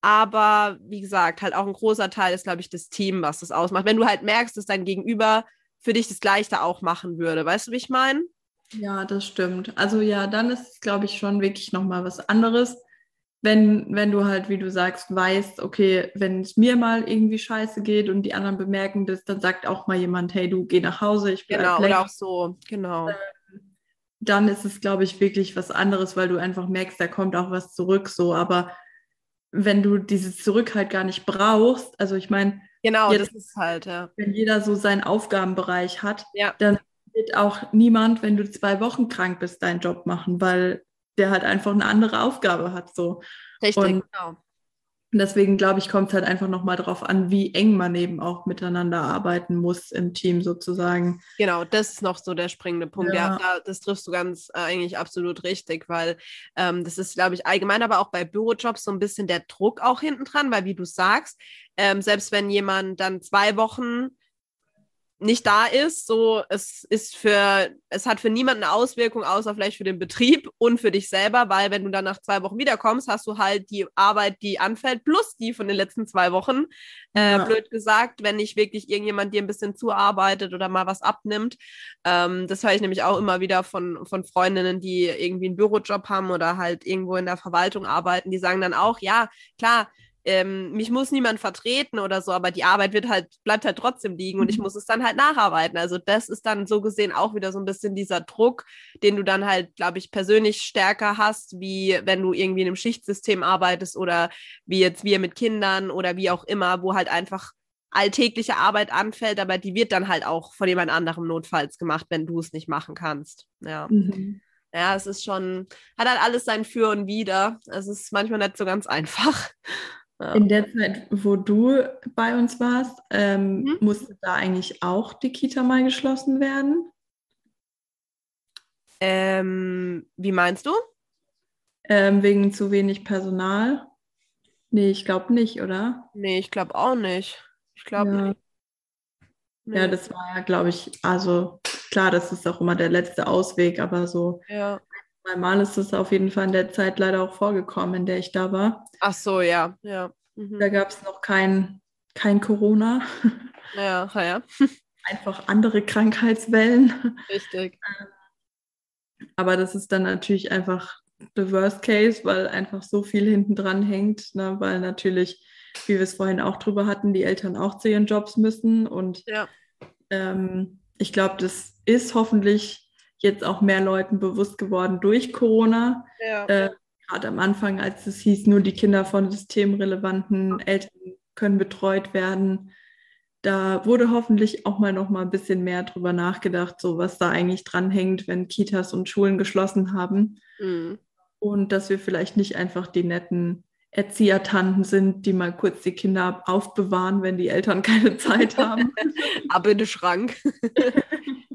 Aber wie gesagt, halt auch ein großer Teil ist, glaube ich, das Team, was das ausmacht. Wenn du halt merkst, dass dein Gegenüber für dich das Gleiche auch machen würde. Weißt du, wie ich meine? Ja, das stimmt. Also ja, dann ist es, glaube ich, schon wirklich nochmal was anderes. Wenn, wenn du halt, wie du sagst, weißt, okay, wenn es mir mal irgendwie scheiße geht und die anderen bemerken das, dann sagt auch mal jemand, hey, du geh nach Hause, ich bleib Genau, oder auch so, genau. Dann ist es, glaube ich, wirklich was anderes, weil du einfach merkst, da kommt auch was zurück so. Aber wenn du dieses Zurück halt gar nicht brauchst, also ich meine, Genau, Ja, das ist halt, ja. wenn jeder so seinen Aufgabenbereich hat, Ja. dann wird auch niemand, wenn du zwei Wochen krank bist, deinen Job machen, weil der halt einfach eine andere Aufgabe hat. So. Richtig, Und- genau. Und deswegen glaube ich, kommt es halt einfach nochmal darauf an, wie eng man eben auch miteinander arbeiten muss im Team sozusagen. Genau, das ist noch so der springende Punkt. Ja, Ja. da, das triffst du ganz äh, eigentlich absolut richtig, weil ähm, das ist, glaube ich, allgemein, aber auch bei Bürojobs so ein bisschen der Druck auch hinten dran, weil wie du sagst, ähm, selbst wenn jemand dann zwei Wochen nicht da ist, so es ist für, es hat für niemanden eine Auswirkung, außer vielleicht für den Betrieb und für dich selber, weil wenn du dann nach zwei Wochen wiederkommst, hast du halt die Arbeit, die anfällt, plus die von den letzten zwei Wochen. Äh, Ja. Blöd gesagt, wenn nicht wirklich irgendjemand dir ein bisschen zuarbeitet oder mal was abnimmt. Ähm, das höre ich nämlich auch immer wieder von, von Freundinnen, die irgendwie einen Bürojob haben oder halt irgendwo in der Verwaltung arbeiten, die sagen dann auch, ja, klar, ähm, mich muss niemand vertreten oder so, aber die Arbeit wird halt, bleibt halt trotzdem liegen und ich Mhm. muss es dann halt nacharbeiten. Also das ist dann so gesehen auch wieder so ein bisschen dieser Druck, den du dann halt, glaube ich, persönlich stärker hast, wie wenn du irgendwie in einem Schichtsystem arbeitest oder wie jetzt wir mit Kindern oder wie auch immer, wo halt einfach alltägliche Arbeit anfällt, aber die wird dann halt auch von jemand anderem notfalls gemacht, wenn du es nicht machen kannst. Ja. Mhm. Ja, es ist schon, hat halt alles sein Für und Wider. Es ist manchmal nicht so ganz einfach. Ja. In der Zeit, wo du bei uns warst, ähm, Mhm. musste da eigentlich auch die Kita mal geschlossen werden? Ähm, wie meinst du? Ähm, wegen zu wenig Personal? Nee, ich glaube nicht, oder? Nee, ich glaube auch nicht. Ich glaube Ja. nicht. Ja, Nee. das war ja, glaube ich, also klar, das ist auch immer der letzte Ausweg, aber so ja. Einmal ist es auf jeden Fall in der Zeit leider auch vorgekommen, in der ich da war. Ach so, ja, ja. Mhm. Da gab es noch kein, kein Corona, Ja, ja, einfach andere Krankheitswellen. richtig. Aber das ist dann natürlich einfach the worst case, weil einfach so viel hinten dran hängt, ne? weil natürlich, wie wir es vorhin auch drüber hatten, die Eltern auch zu ihren Jobs müssen. Und Ja. ähm, ich glaube, das ist hoffentlich jetzt auch mehr Leuten bewusst geworden durch Corona. Ja. Äh, Gerade am Anfang, als es hieß, nur die Kinder von systemrelevanten Eltern können betreut werden. Da wurde hoffentlich auch mal noch mal ein bisschen mehr drüber nachgedacht, so was da eigentlich dranhängt, wenn Kitas und Schulen geschlossen haben. Mhm. Und dass wir vielleicht nicht einfach die netten Erziehertanten sind, die mal kurz die Kinder aufbewahren, wenn die Eltern keine Zeit haben. Ab in den Schrank.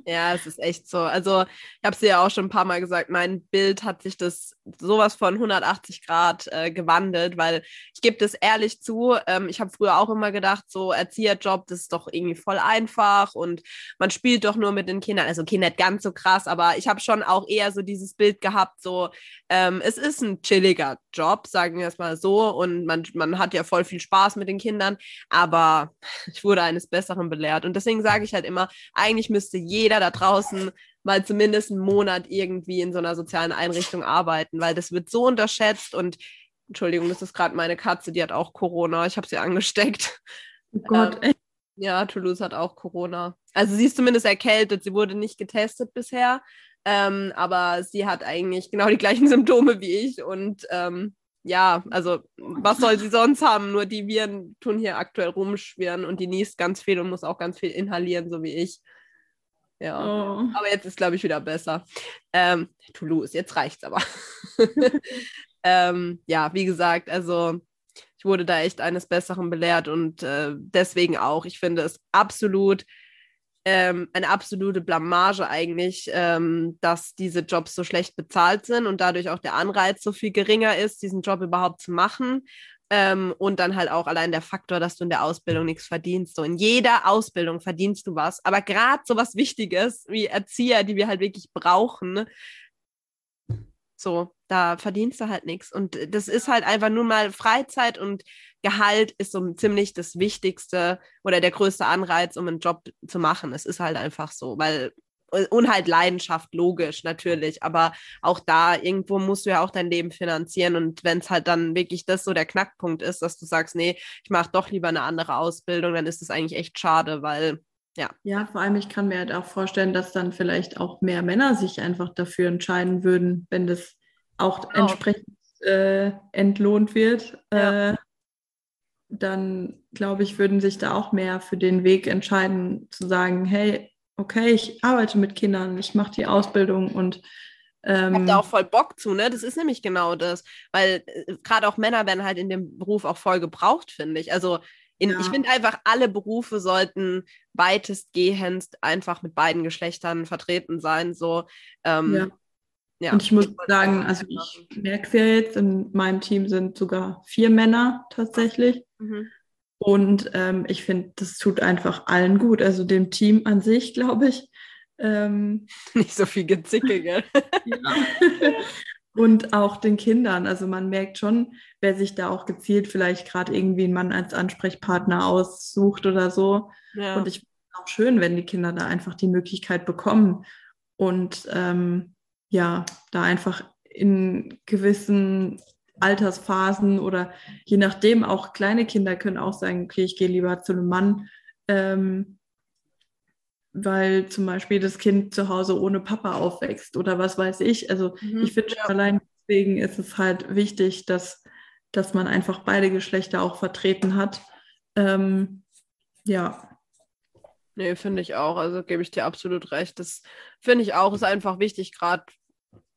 Ja, es ist echt so. Also, ich habe es ja auch schon ein paar Mal gesagt, mein Bild hat sich das sowas von 180 Grad äh, gewandelt, weil ich gebe das ehrlich zu, ähm, ich habe früher auch immer gedacht, so Erzieherjob, das ist doch irgendwie voll einfach und man spielt doch nur mit den Kindern. Also, okay, nicht ganz so krass, aber ich habe schon auch eher so dieses Bild gehabt, so, ähm, es ist ein chilliger Job, sagen wir es mal so, und man, man hat ja voll viel Spaß mit den Kindern, aber ich wurde eines Besseren belehrt. Und deswegen sage ich halt immer, eigentlich müsste jeder da draußen mal zumindest einen Monat irgendwie in so einer sozialen Einrichtung arbeiten, weil das wird so unterschätzt und Entschuldigung, das ist gerade meine Katze, die hat auch Corona. Ich habe sie angesteckt. Oh Gott, ähm, ja, Toulouse hat auch Corona. Also sie ist zumindest erkältet. Sie wurde nicht getestet bisher, ähm, aber sie hat eigentlich genau die gleichen Symptome wie ich und ähm, ja, also was soll sie sonst haben? Nur die Viren tun hier aktuell rumschwirren und die niest ganz viel und muss auch ganz viel inhalieren, so wie ich. Ja. Oh. Aber jetzt ist, glaube ich, wieder besser. Ähm, Toulouse, jetzt reicht's aber. ähm, ja, wie gesagt, also ich wurde da echt eines Besseren belehrt und äh, deswegen auch. Ich finde es absolut ähm, eine absolute Blamage eigentlich, ähm, dass diese Jobs so schlecht bezahlt sind und dadurch auch der Anreiz so viel geringer ist, diesen Job überhaupt zu machen. Ähm, und dann halt auch allein der Faktor, dass du in der Ausbildung nichts verdienst. So in jeder Ausbildung verdienst du was. Aber gerade so was Wichtiges wie Erzieher, die wir halt wirklich brauchen, so, da verdienst du halt nichts. Und das ist halt einfach nur mal Freizeit und Gehalt ist so ziemlich das Wichtigste oder der größte Anreiz, um einen Job zu machen. Es ist halt einfach so, weil und halt Leidenschaft, logisch, natürlich. Aber auch da, irgendwo musst du ja auch dein Leben finanzieren. Und wenn es halt dann wirklich das so der Knackpunkt ist, dass du sagst, nee, ich mache doch lieber eine andere Ausbildung, dann ist es eigentlich echt schade, weil ja. Ja, vor allem, ich kann mir halt auch vorstellen, dass dann vielleicht auch mehr Männer sich einfach dafür entscheiden würden, wenn das auch genau. entsprechend äh, entlohnt wird. Ja. Äh, dann glaube ich, würden sich da auch mehr für den Weg entscheiden, zu sagen, hey, okay, ich arbeite mit Kindern, ich mache die Ausbildung und ähm, ich habe da auch voll Bock zu, ne? Das ist nämlich genau das, weil äh, gerade auch Männer werden halt in dem Beruf auch voll gebraucht, finde ich. Also in, ja. ich finde einfach, alle Berufe sollten weitestgehend einfach mit beiden Geschlechtern vertreten sein. So, ähm, ja. Ja. Und ich muss sagen, also ich merke es ja jetzt, in meinem Team sind sogar vier Männer tatsächlich. Mhm. Und ähm, ich finde, das tut einfach allen gut. Also dem Team an sich, glaube ich. Ähm, Nicht so viel Gezicke, gell? ja. Und auch den Kindern. Also man merkt schon, wer sich da auch gezielt vielleicht gerade irgendwie einen Mann als Ansprechpartner aussucht oder so. Ja. Und ich finde es auch schön, wenn die Kinder da einfach die Möglichkeit bekommen. Und ähm, ja, da einfach in gewissen Altersphasen oder je nachdem, auch kleine Kinder können auch sagen, okay, ich gehe lieber zu einem Mann, ähm, weil zum Beispiel das Kind zu Hause ohne Papa aufwächst oder was weiß ich. Also mhm, ich finde ja. allein deswegen ist es halt wichtig, dass, dass man einfach beide Geschlechter auch vertreten hat. Ähm, ja. Nee, finde ich auch. Also gebe ich dir absolut recht. Das finde ich auch, ist einfach wichtig, gerade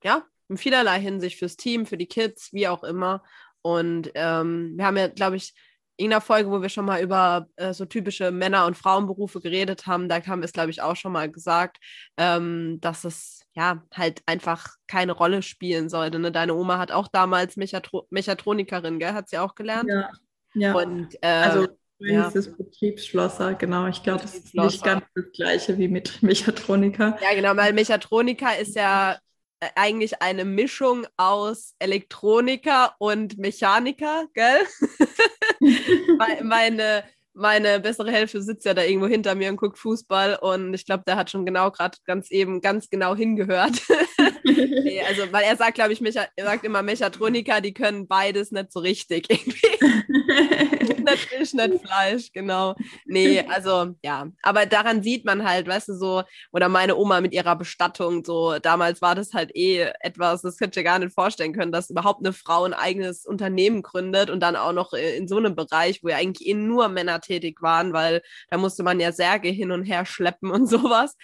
ja, in vielerlei Hinsicht fürs Team, für die Kids, wie auch immer. Und ähm, wir haben ja, glaube ich, in einer Folge, wo wir schon mal über äh, so typische Männer- und Frauenberufe geredet haben, da haben wir es, glaube ich, auch schon mal gesagt, ähm, dass es ja halt einfach keine Rolle spielen sollte. Ne? Deine Oma hat auch damals Mechatro Mechatronikerin, gell? Hat sie auch gelernt? Ja. ja. Und, äh, also ja. ist Betriebsschlosser, genau. Ich glaube, es ist nicht ganz das gleiche wie mit Mechatroniker. Ja, genau, weil Mechatroniker ist ja äh, eigentlich eine Mischung aus Elektroniker und Mechaniker, gell? meine, meine bessere Hälfte sitzt ja da irgendwo hinter mir und guckt Fußball und ich glaube, der hat schon genau gerade ganz eben ganz genau hingehört. nee, also, weil er sagt, glaube ich, Mecha er sagt immer Mechatroniker, die können beides nicht so richtig irgendwie. nicht Fisch, nicht Fleisch, genau. Nee, also ja, aber daran sieht man halt, weißt du, so, oder meine Oma mit ihrer Bestattung, so, damals war das halt eh etwas, das hätte ich gar nicht vorstellen können, dass überhaupt eine Frau ein eigenes Unternehmen gründet und dann auch noch in so einem Bereich, wo ja eigentlich eh nur Männer tätig waren, weil da musste man ja Särge hin und her schleppen und sowas.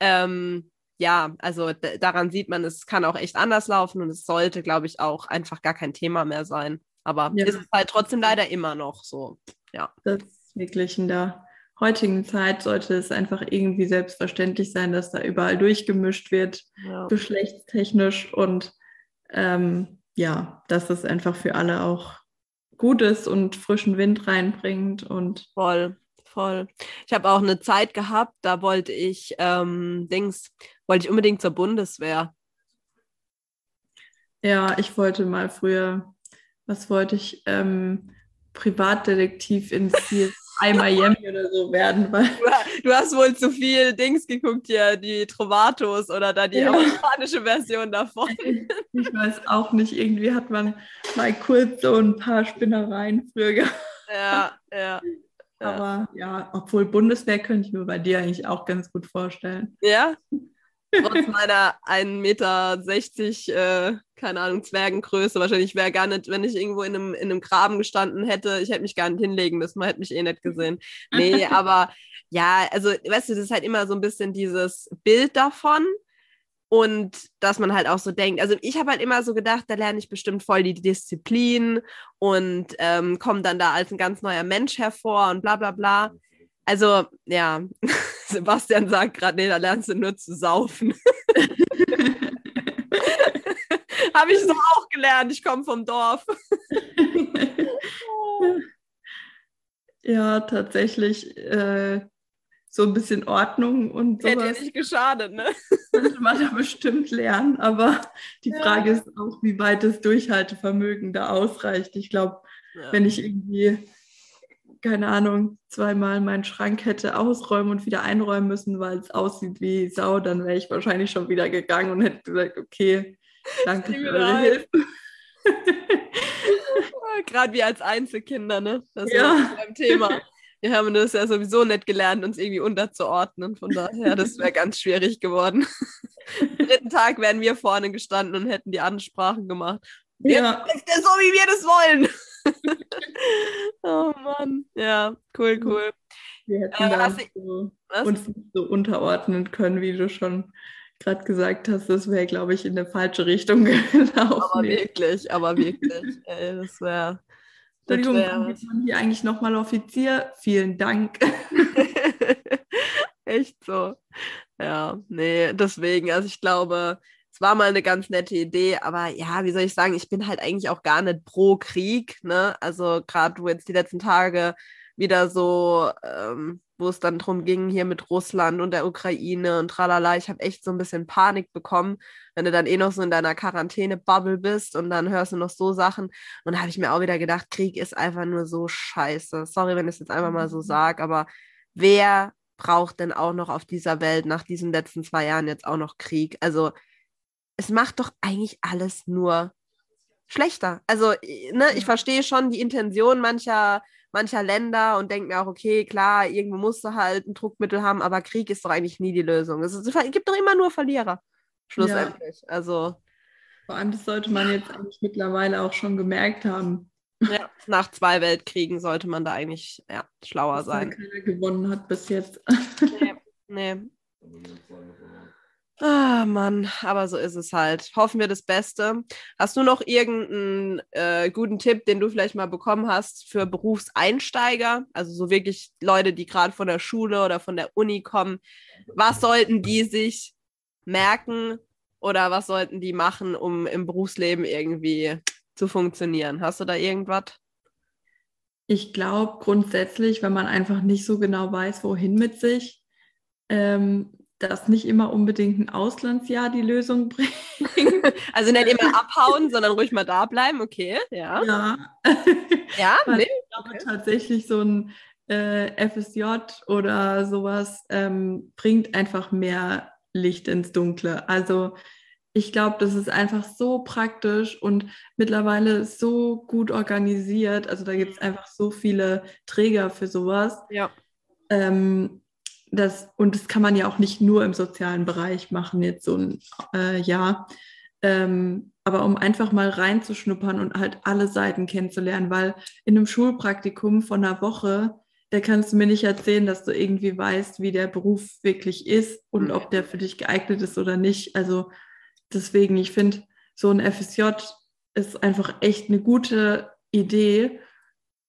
Ähm, ja, also daran sieht man, es kann auch echt anders laufen und es sollte, glaube ich, auch einfach gar kein Thema mehr sein. Aber ja. ist es halt trotzdem leider immer noch so. Ja. Das ist wirklich in der heutigen Zeit sollte es einfach irgendwie selbstverständlich sein, dass da überall durchgemischt wird, ja. geschlechtstechnisch und ähm, ja, dass es einfach für alle auch gut ist und frischen Wind reinbringt und voll voll. Ich habe auch eine Zeit gehabt, da wollte ich ähm, Dings, wollte ich unbedingt zur Bundeswehr. Ja, ich wollte mal früher, was wollte ich, ähm, Privatdetektiv in CSI Miami oder so werden. Weil du hast wohl zu viel Dings geguckt hier, die Trovatos oder da die ja. amerikanische Version davon. Ich weiß auch nicht, irgendwie hat man mal kurz so ein paar Spinnereien früher gehabt. Ja, ja. Aber ja, obwohl Bundeswehr könnte ich mir bei dir eigentlich auch ganz gut vorstellen. Ja? Trotz meiner 1,60 Meter, äh, keine Ahnung, Zwergengröße. Wahrscheinlich wäre gar nicht, wenn ich irgendwo in einem, in einem Graben gestanden hätte, ich hätte mich gar nicht hinlegen müssen, man hätte mich eh nicht gesehen. Nee, aber ja, also, weißt du, das ist halt immer so ein bisschen dieses Bild davon. Und dass man halt auch so denkt, also ich habe halt immer so gedacht, da lerne ich bestimmt voll die Disziplin und ähm, komme dann da als ein ganz neuer Mensch hervor und bla bla bla. Also ja, Sebastian sagt gerade, nee, da lernst du nur zu saufen. habe ich so auch gelernt, ich komme vom Dorf. ja, tatsächlich. Äh, so ein bisschen Ordnung und sowas. Hätte nicht geschadet, ne? Könnte man da bestimmt lernen, aber die ja. Frage ist auch, wie weit das Durchhaltevermögen da ausreicht. Ich glaube, ja. wenn ich irgendwie, keine Ahnung, zweimal meinen Schrank hätte ausräumen und wieder einräumen müssen, weil es aussieht wie Sau, dann wäre ich wahrscheinlich schon wieder gegangen und hätte gesagt, okay, danke für eure Hilfe. Gerade wie als Einzelkinder, ne? Das ja. ist ein Thema. Wir haben das ja sowieso nicht gelernt, uns irgendwie unterzuordnen. Von daher, das wäre ganz schwierig geworden. Am dritten Tag wären wir vorne gestanden und hätten die Ansprachen gemacht. Ja. Ist das so, wie wir das wollen? oh Mann. Ja, cool, cool. Wir hätten äh, da so, uns so unterordnen können, wie du schon gerade gesagt hast. Das wäre, glaube ich, in eine falsche Richtung gelaufen. Aber wirklich, aber wirklich. Ey, das wäre Entschuldigung, kommt man hier eigentlich nochmal Offizier? Vielen Dank. Echt so. Ja, nee, deswegen, also ich glaube, es war mal eine ganz nette Idee, aber ja, wie soll ich sagen, ich bin halt eigentlich auch gar nicht pro Krieg, ne? Also gerade wo jetzt die letzten Tage wieder so ähm, wo es dann darum ging, hier mit Russland und der Ukraine und tralala. Ich habe echt so ein bisschen Panik bekommen, wenn du dann eh noch so in deiner Quarantäne-Bubble bist und dann hörst du noch so Sachen. Und da habe ich mir auch wieder gedacht, Krieg ist einfach nur so scheiße. Sorry, wenn ich es jetzt einfach mal so mhm. sage, aber wer braucht denn auch noch auf dieser Welt nach diesen letzten zwei Jahren jetzt auch noch Krieg? Also es macht doch eigentlich alles nur schlechter. Also, ne, ich verstehe schon die Intention mancher mancher Länder und denke mir auch, okay, klar, irgendwo musst du halt ein Druckmittel haben, aber Krieg ist doch eigentlich nie die Lösung. Es, gibt doch immer nur Verlierer, schlussendlich. Ja. Also. Vor allem, das sollte man jetzt eigentlich mittlerweile auch schon gemerkt haben. Ja, nach zwei Weltkriegen sollte man da eigentlich ja, schlauer Dass sein. Keiner gewonnen hat bis jetzt. Nee, nee. Ah, Mann, aber so ist es halt. Hoffen wir das Beste. Hast du noch irgendeinen äh, guten Tipp, den du vielleicht mal bekommen hast für Berufseinsteiger? Also so wirklich Leute, die gerade von der Schule oder von der Uni kommen. Was sollten die sich merken oder was sollten die machen, um im Berufsleben irgendwie zu funktionieren? Hast du da irgendwas? Ich glaube grundsätzlich, wenn man einfach nicht so genau weiß, wohin mit sich, ähm, dass nicht immer unbedingt ein Auslandsjahr die Lösung bringt. Also nicht immer abhauen, sondern ruhig mal da bleiben, okay, ja. Ja, ja nee. ich glaube okay. tatsächlich so ein äh, FSJ oder sowas ähm, bringt einfach mehr Licht ins Dunkle. Also ich glaube, das ist einfach so praktisch und mittlerweile so gut organisiert. Also da gibt es einfach so viele Träger für sowas. Ja. Ähm, das, und das kann man ja auch nicht nur im sozialen Bereich machen, jetzt so ein äh, Jahr. Ähm, aber um einfach mal reinzuschnuppern und halt alle Seiten kennenzulernen, weil in einem Schulpraktikum von einer Woche, da kannst du mir nicht erzählen, dass du irgendwie weißt, wie der Beruf wirklich ist und ob der für dich geeignet ist oder nicht. Also deswegen, ich finde, so ein FSJ ist einfach echt eine gute Idee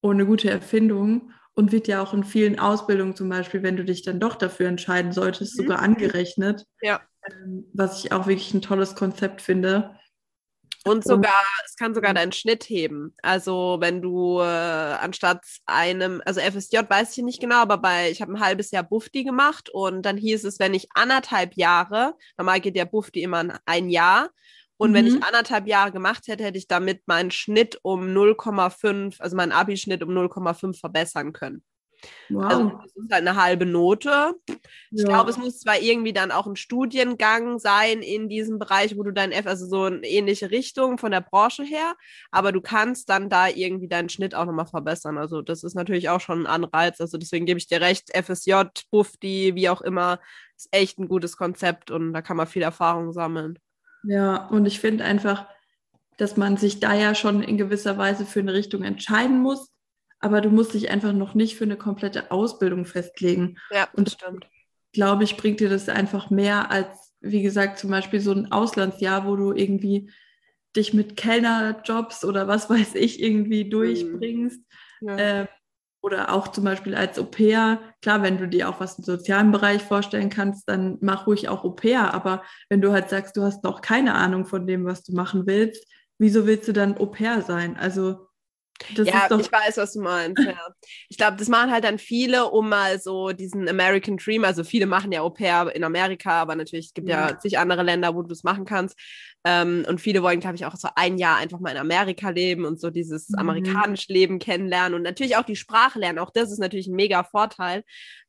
und eine gute Erfindung und wird ja auch in vielen Ausbildungen zum Beispiel, wenn du dich dann doch dafür entscheiden solltest, mhm. sogar angerechnet. Ja. Ähm, was ich auch wirklich ein tolles Konzept finde. Und sogar, es kann sogar deinen Schnitt heben. Also wenn du äh, anstatt einem, also FSJ weiß ich nicht genau, aber bei, ich habe ein halbes Jahr Bufti gemacht und dann hieß es, wenn ich anderthalb Jahre, normal geht der Bufti immer ein Jahr, und mhm. wenn ich mhm. anderthalb Jahre gemacht hätte, hätte ich damit meinen Schnitt um 0,5, also meinen Abi-Schnitt um 0,5 verbessern können. Wow. Also das ist halt eine halbe Note. Ich ja. glaube, es muss zwar irgendwie dann auch ein Studiengang sein in diesem Bereich, wo du dein F, also so eine ähnliche Richtung von der Branche her, aber du kannst dann da irgendwie deinen Schnitt auch nochmal verbessern. Also das ist natürlich auch schon ein Anreiz. Also deswegen gebe ich dir recht, FSJ, Bufti, wie auch immer, ist echt ein gutes Konzept und da kann man viel Erfahrung sammeln. Ja, und ich finde einfach, dass man sich da ja schon in gewisser Weise für eine Richtung entscheiden muss aber du musst dich einfach noch nicht für eine komplette Ausbildung festlegen. Ja, und stimmt. Glaube ich, bringt dir das einfach mehr als, wie gesagt, zum Beispiel so ein Auslandsjahr, wo du irgendwie dich mit Kellnerjobs oder was weiß ich irgendwie durchbringst. Mhm. Ja. Ähm, oder auch zum Beispiel als Au pair. Klar, wenn du dir auch was im sozialen Bereich vorstellen kannst, dann mach ruhig auch Au pair. Aber wenn du halt sagst, du hast noch keine Ahnung von dem, was du machen willst, wieso willst du dann Au pair sein? Also das ja, ich weiß, was du meinst. Ja. Ich glaube, das machen halt dann viele, um mal so diesen American Dream, also viele machen ja Au pair in Amerika, aber natürlich gibt ja, ja zig andere Länder, wo du es machen kannst. Ähm, und viele wollen, glaube ich, auch so ein Jahr einfach mal in Amerika leben und so dieses mhm. amerikanische Leben kennenlernen und natürlich auch die Sprache lernen. Auch das ist natürlich ein mega Vorteil.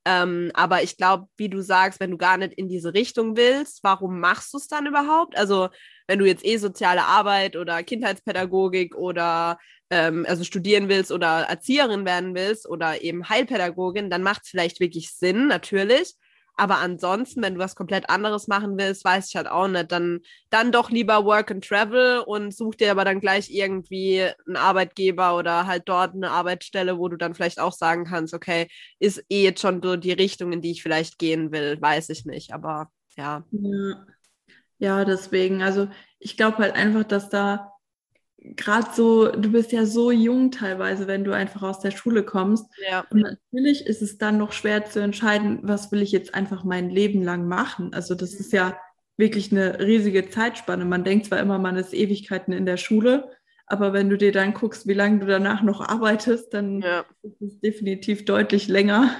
Ähm, aber ich glaube, wie du sagst, wenn du gar nicht in diese Richtung willst, warum machst du es dann überhaupt? Also wenn du jetzt eh soziale Arbeit oder Kindheitspädagogik oder ähm, also studieren willst oder Erzieherin werden willst oder eben Heilpädagogin, dann macht es vielleicht wirklich Sinn, natürlich. Aber ansonsten, wenn du was komplett anderes machen willst, weiß ich halt auch nicht, dann, dann doch lieber Work and Travel und such dir aber dann gleich irgendwie einen Arbeitgeber oder halt dort eine Arbeitsstelle, wo du dann vielleicht auch sagen kannst, okay, ist eh jetzt schon so die Richtung, in die ich vielleicht gehen will, weiß ich nicht, aber ja. Ja, ja deswegen, also ich glaube halt einfach, dass da gerade so, du bist ja so jung teilweise, wenn du einfach aus der Schule kommst. Ja. Und natürlich ist es dann noch schwer zu entscheiden, was will ich jetzt einfach mein Leben lang machen. Also das ist ja wirklich eine riesige Zeitspanne. Man denkt zwar immer, man ist Ewigkeiten in der Schule, aber wenn du dir dann guckst, wie lange du danach noch arbeitest, dann ja. ist es definitiv deutlich länger.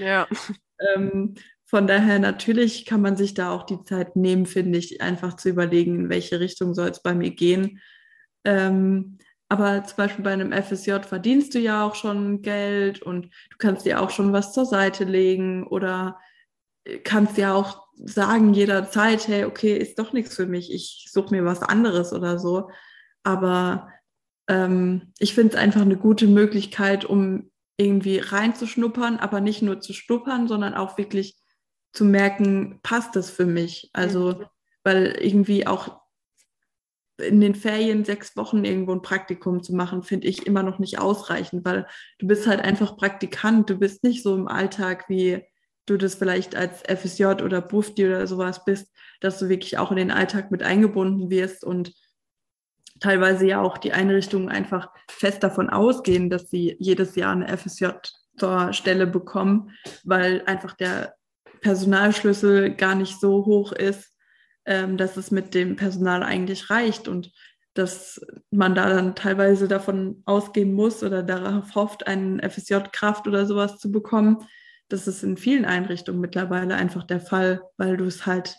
Ja. ähm, von daher natürlich kann man sich da auch die Zeit nehmen, finde ich, einfach zu überlegen, in welche Richtung soll es bei mir gehen. Ähm, aber zum Beispiel bei einem FSJ verdienst du ja auch schon Geld und du kannst dir auch schon was zur Seite legen oder kannst ja auch sagen jederzeit, hey, okay, ist doch nichts für mich, ich suche mir was anderes oder so. Aber ähm, ich finde es einfach eine gute Möglichkeit, um irgendwie reinzuschnuppern, aber nicht nur zu schnuppern, sondern auch wirklich zu merken, passt das für mich? Also, weil irgendwie auch in den Ferien sechs Wochen irgendwo ein Praktikum zu machen, finde ich immer noch nicht ausreichend, weil du bist halt einfach Praktikant, du bist nicht so im Alltag, wie du das vielleicht als FSJ oder Bufti oder sowas bist, dass du wirklich auch in den Alltag mit eingebunden wirst und teilweise ja auch die Einrichtungen einfach fest davon ausgehen, dass sie jedes Jahr eine FSJ zur Stelle bekommen, weil einfach der Personalschlüssel gar nicht so hoch ist, ähm, dass es mit dem Personal eigentlich reicht und dass man da dann teilweise davon ausgehen muss oder darauf hofft, einen FSJ-Kraft oder sowas zu bekommen. Das ist in vielen Einrichtungen mittlerweile einfach der Fall, weil du es halt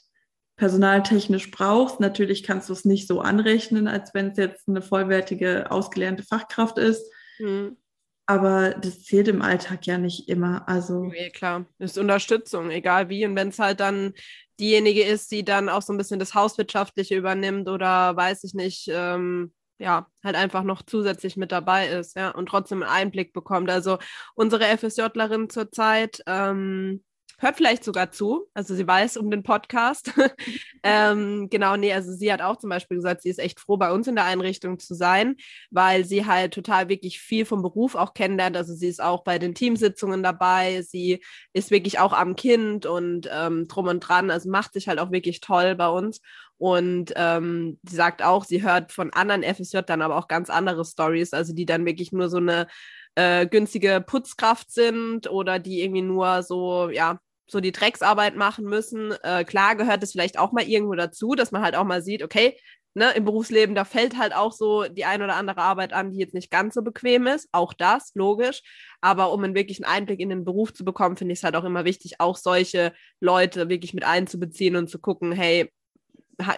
personaltechnisch brauchst. Natürlich kannst du es nicht so anrechnen, als wenn es jetzt eine vollwertige, ausgelernte Fachkraft ist. Mhm. Aber das zählt im Alltag ja nicht immer. Also nee, klar, das ist Unterstützung, egal wie. Und wenn es halt dann diejenige ist, die dann auch so ein bisschen das Hauswirtschaftliche übernimmt oder weiß ich nicht, ähm, ja, halt einfach noch zusätzlich mit dabei ist, ja, und trotzdem einen Einblick bekommt. Also unsere FSJlerin zurzeit, ähm, hört vielleicht sogar zu. Also sie weiß um den Podcast. ähm, genau, nee, also sie hat auch zum Beispiel gesagt, sie ist echt froh, bei uns in der Einrichtung zu sein, weil sie halt total wirklich viel vom Beruf auch kennenlernt. Also sie ist auch bei den Teamsitzungen dabei, sie ist wirklich auch am Kind und ähm, drum und dran. Also macht sich halt auch wirklich toll bei uns. Und ähm, sie sagt auch, sie hört von anderen FSJ dann aber auch ganz andere Stories, also die dann wirklich nur so eine äh, günstige Putzkraft sind oder die irgendwie nur so, ja, so die Drecksarbeit machen müssen. Äh, klar gehört es vielleicht auch mal irgendwo dazu, dass man halt auch mal sieht, okay, ne, im Berufsleben, da fällt halt auch so die ein oder andere Arbeit an, die jetzt nicht ganz so bequem ist. Auch das, logisch. Aber um einen wirklichen Einblick in den Beruf zu bekommen, finde ich es halt auch immer wichtig, auch solche Leute wirklich mit einzubeziehen und zu gucken, hey,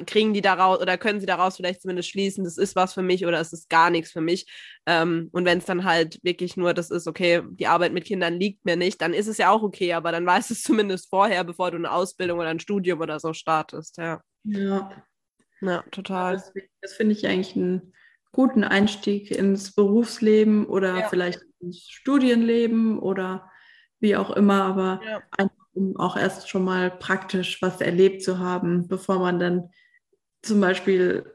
kriegen die daraus oder können sie daraus vielleicht zumindest schließen, das ist was für mich oder es ist gar nichts für mich. Ähm, und wenn es dann halt wirklich nur das ist, okay, die Arbeit mit Kindern liegt mir nicht, dann ist es ja auch okay, aber dann weißt du es zumindest vorher, bevor du eine Ausbildung oder ein Studium oder so startest, ja. Ja, ja, total. Das, das finde ich eigentlich einen guten Einstieg ins Berufsleben oder ja. vielleicht ins Studienleben oder wie auch immer, aber ja. einfach um auch erst schon mal praktisch was erlebt zu haben, bevor man dann zum Beispiel,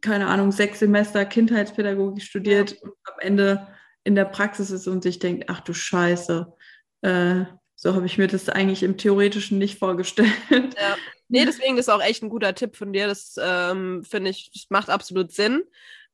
keine Ahnung, sechs Semester Kindheitspädagogik studiert ja. und am Ende in der Praxis ist und sich denkt, ach du Scheiße, äh, so habe ich mir das eigentlich im Theoretischen nicht vorgestellt. Ja. Nee, deswegen ist auch echt ein guter Tipp von dir. Das ähm, finde ich, das macht absolut Sinn.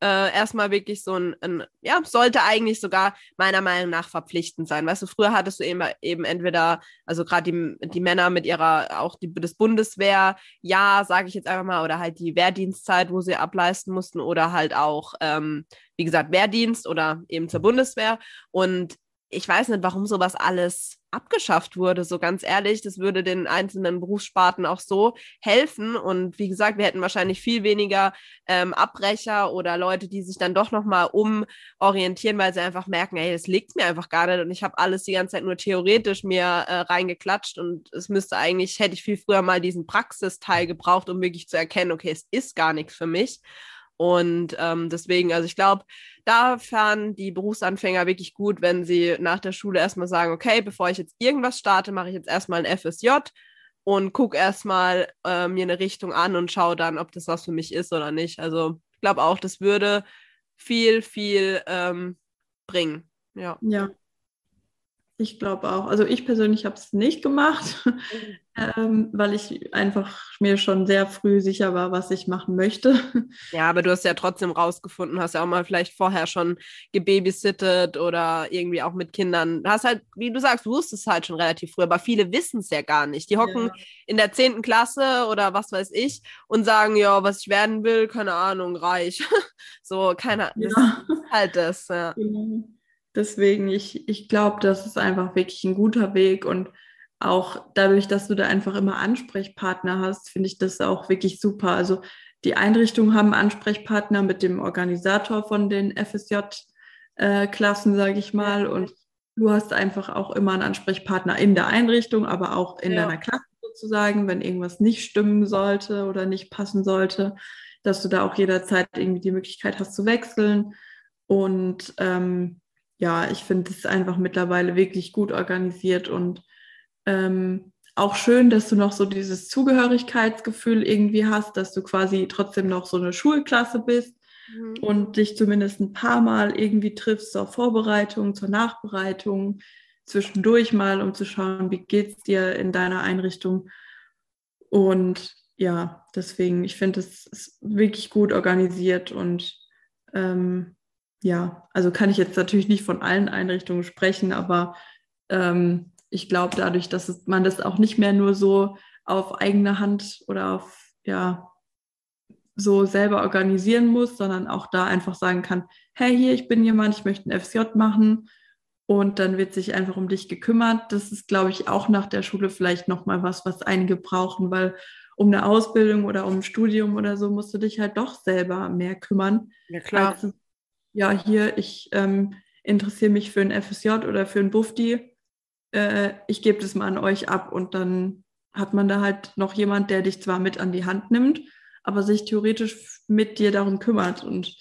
Äh, erstmal wirklich so ein, ein, ja, sollte eigentlich sogar meiner Meinung nach verpflichtend sein. Weißt du, früher hattest du eben, eben entweder, also gerade die, die Männer mit ihrer, auch die, das Bundeswehr, ja, sage ich jetzt einfach mal, oder halt die Wehrdienstzeit, wo sie ableisten mussten, oder halt auch, ähm, wie gesagt, Wehrdienst oder eben zur Bundeswehr. Und ich weiß nicht, warum sowas alles abgeschafft wurde, so ganz ehrlich. Das würde den einzelnen Berufssparten auch so helfen. Und wie gesagt, wir hätten wahrscheinlich viel weniger ähm, Abbrecher oder Leute, die sich dann doch nochmal umorientieren, weil sie einfach merken, ey, das liegt mir einfach gar nicht und ich habe alles die ganze Zeit nur theoretisch mir äh, reingeklatscht und es müsste eigentlich, hätte ich viel früher mal diesen Praxisteil gebraucht, um wirklich zu erkennen, okay, es ist gar nichts für mich. Und ähm, deswegen, also ich glaube, da fahren die Berufsanfänger wirklich gut, wenn sie nach der Schule erstmal sagen, okay, bevor ich jetzt irgendwas starte, mache ich jetzt erstmal ein FSJ und gucke erstmal äh, mir eine Richtung an und schaue dann, ob das was für mich ist oder nicht. Also ich glaube auch, das würde viel, viel ähm, bringen. Ja. Ja, ich glaube auch. Also ich persönlich habe es nicht gemacht, mhm. ähm, weil ich einfach mir schon sehr früh sicher war, was ich machen möchte. Ja, aber du hast ja trotzdem rausgefunden, hast ja auch mal vielleicht vorher schon gebabysittet oder irgendwie auch mit Kindern. Du hast halt, wie du sagst, du wusstest halt schon relativ früh, aber viele wissen es ja gar nicht. Die hocken ja. in der 10. Klasse oder was weiß ich und sagen, ja, was ich werden will, keine Ahnung, reich. so, keine Ahnung. Ja. halt das, ja. Genau. Deswegen, ich, ich glaube, das ist einfach wirklich ein guter Weg und auch dadurch, dass du da einfach immer Ansprechpartner hast, finde ich das auch wirklich super. Also die Einrichtungen haben Ansprechpartner mit dem Organisator von den FSJ-Klassen, äh, sage ich mal. Und du hast einfach auch immer einen Ansprechpartner in der Einrichtung, aber auch in ja. deiner Klasse sozusagen, wenn irgendwas nicht stimmen sollte oder nicht passen sollte, dass du da auch jederzeit irgendwie die Möglichkeit hast zu wechseln. Und ähm, ja, ich finde es einfach mittlerweile wirklich gut organisiert und ähm, auch schön, dass du noch so dieses Zugehörigkeitsgefühl irgendwie hast, dass du quasi trotzdem noch so eine Schulklasse bist mhm. und dich zumindest ein paar Mal irgendwie triffst zur Vorbereitung, zur Nachbereitung, zwischendurch mal, um zu schauen, wie geht es dir in deiner Einrichtung. Und ja, deswegen, ich finde, es ist wirklich gut organisiert und ähm, ja, also kann ich jetzt natürlich nicht von allen Einrichtungen sprechen, aber ähm, ich glaube dadurch, dass es, man das auch nicht mehr nur so auf eigene Hand oder auf, ja, so selber organisieren muss, sondern auch da einfach sagen kann, hey, hier, ich bin jemand, ich möchte ein FSJ machen und dann wird sich einfach um dich gekümmert. Das ist, glaube ich, auch nach der Schule vielleicht nochmal was, was einige brauchen, weil um eine Ausbildung oder um ein Studium oder so musst du dich halt doch selber mehr kümmern. Ja, klar. Als ja, hier, ich ähm, interessiere mich für ein FSJ oder für ein Bufdi, äh, ich gebe das mal an euch ab und dann hat man da halt noch jemand, der dich zwar mit an die Hand nimmt, aber sich theoretisch mit dir darum kümmert. Und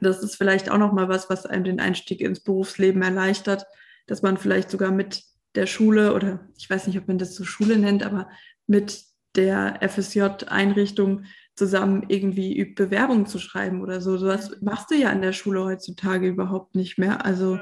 das ist vielleicht auch noch mal was, was einem den Einstieg ins Berufsleben erleichtert, dass man vielleicht sogar mit der Schule oder ich weiß nicht, ob man das so Schule nennt, aber mit der FSJ-Einrichtung zusammen irgendwie Bewerbungen zu schreiben oder so. So was machst du ja an der Schule heutzutage überhaupt nicht mehr. Also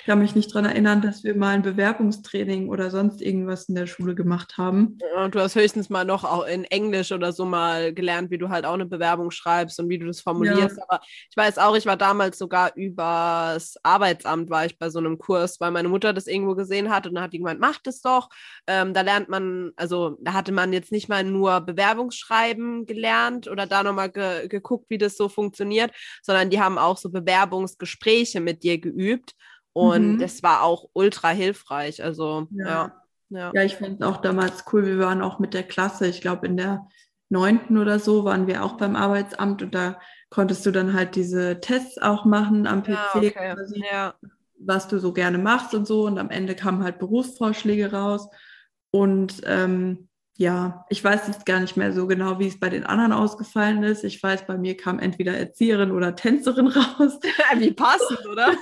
Ich kann mich nicht daran erinnern, dass wir mal ein Bewerbungstraining oder sonst irgendwas in der Schule gemacht haben. Ja, du hast höchstens mal noch auch in Englisch oder so mal gelernt, wie du halt auch eine Bewerbung schreibst und wie du das formulierst. Ja. Aber ich weiß auch, ich war damals sogar übers Arbeitsamt, war ich bei so einem Kurs, weil meine Mutter das irgendwo gesehen hat und dann hat die gemeint, mach das doch. Ähm, da lernt man, also da hatte man jetzt nicht mal nur Bewerbungsschreiben gelernt oder da nochmal ge geguckt, wie das so funktioniert, sondern die haben auch so Bewerbungsgespräche mit dir geübt. Und mhm. das war auch ultra hilfreich. Also, ja. Ja, ja. ja ich fand es auch damals cool. Wir waren auch mit der Klasse, ich glaube, in der neunten oder so waren wir auch beim Arbeitsamt und da konntest du dann halt diese Tests auch machen am PC, ja, okay. quasi, ja. was du so gerne machst und so. Und am Ende kamen halt Berufsvorschläge raus. Und ähm, ja, ich weiß jetzt gar nicht mehr so genau, wie es bei den anderen ausgefallen ist. Ich weiß, bei mir kam entweder Erzieherin oder Tänzerin raus. wie passend, oder?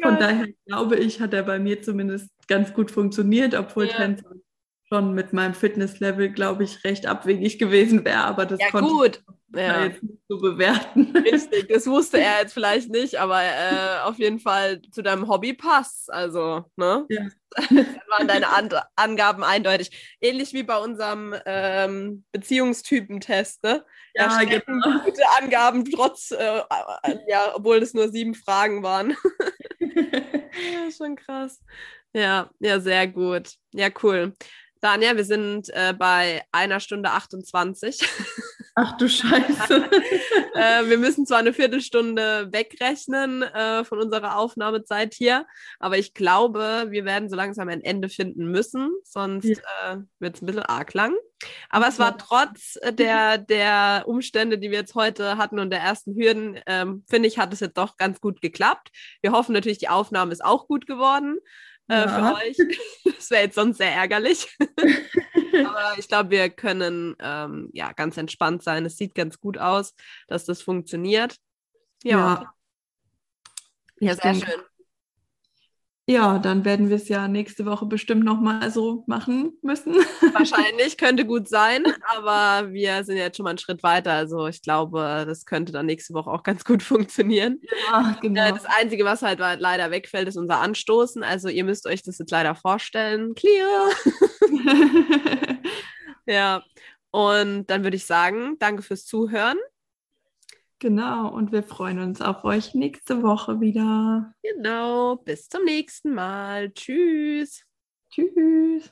Von daher glaube ich, hat er bei mir zumindest ganz gut funktioniert, obwohl ja. Tänzerin schon mit meinem Fitnesslevel, glaube ich, recht abwegig gewesen wäre. Aber das ja, konnte gut. ich ja. jetzt nicht so bewerten. Richtig, das wusste er jetzt vielleicht nicht, aber äh, auf jeden Fall zu deinem Hobby passt. Also, ne? Ja. Dann waren deine An Angaben eindeutig. Ähnlich wie bei unserem ähm, Beziehungstypentest, ne? Ja, genau. Gute Angaben, trotz, äh, äh, ja, obwohl es nur sieben Fragen waren. ja, schon krass. Ja, ja, sehr gut. Ja, cool. Daniel, wir sind äh, bei einer Stunde 28. Ach du Scheiße. äh, wir müssen zwar eine Viertelstunde wegrechnen äh, von unserer Aufnahmezeit hier, aber ich glaube, wir werden so langsam ein Ende finden müssen, sonst ja. Äh, wird es ein bisschen arg lang. Aber es war trotz der, der Umstände, die wir jetzt heute hatten und der ersten Hürden, ähm, finde ich, hat es jetzt doch ganz gut geklappt. Wir hoffen natürlich, die Aufnahme ist auch gut geworden äh, für euch. Das wäre jetzt sonst sehr ärgerlich. Aber ich glaube, wir können ähm, ja ganz entspannt sein. Es sieht ganz gut aus, dass das funktioniert. Ja. Ja, ja sehr schön. Ja, dann werden wir es ja nächste Woche bestimmt nochmal so machen müssen. Wahrscheinlich, könnte gut sein, aber wir sind jetzt schon mal einen Schritt weiter. Also ich glaube, das könnte dann nächste Woche auch ganz gut funktionieren. Ja, genau. Äh, das Einzige, was halt leider wegfällt, ist unser Anstoßen. Also ihr müsst euch das jetzt leider vorstellen. Clear. ja, und dann würde ich sagen, danke fürs Zuhören. Genau, und wir freuen uns auf euch nächste Woche wieder. Genau, bis zum nächsten Mal. Tschüss. Tschüss.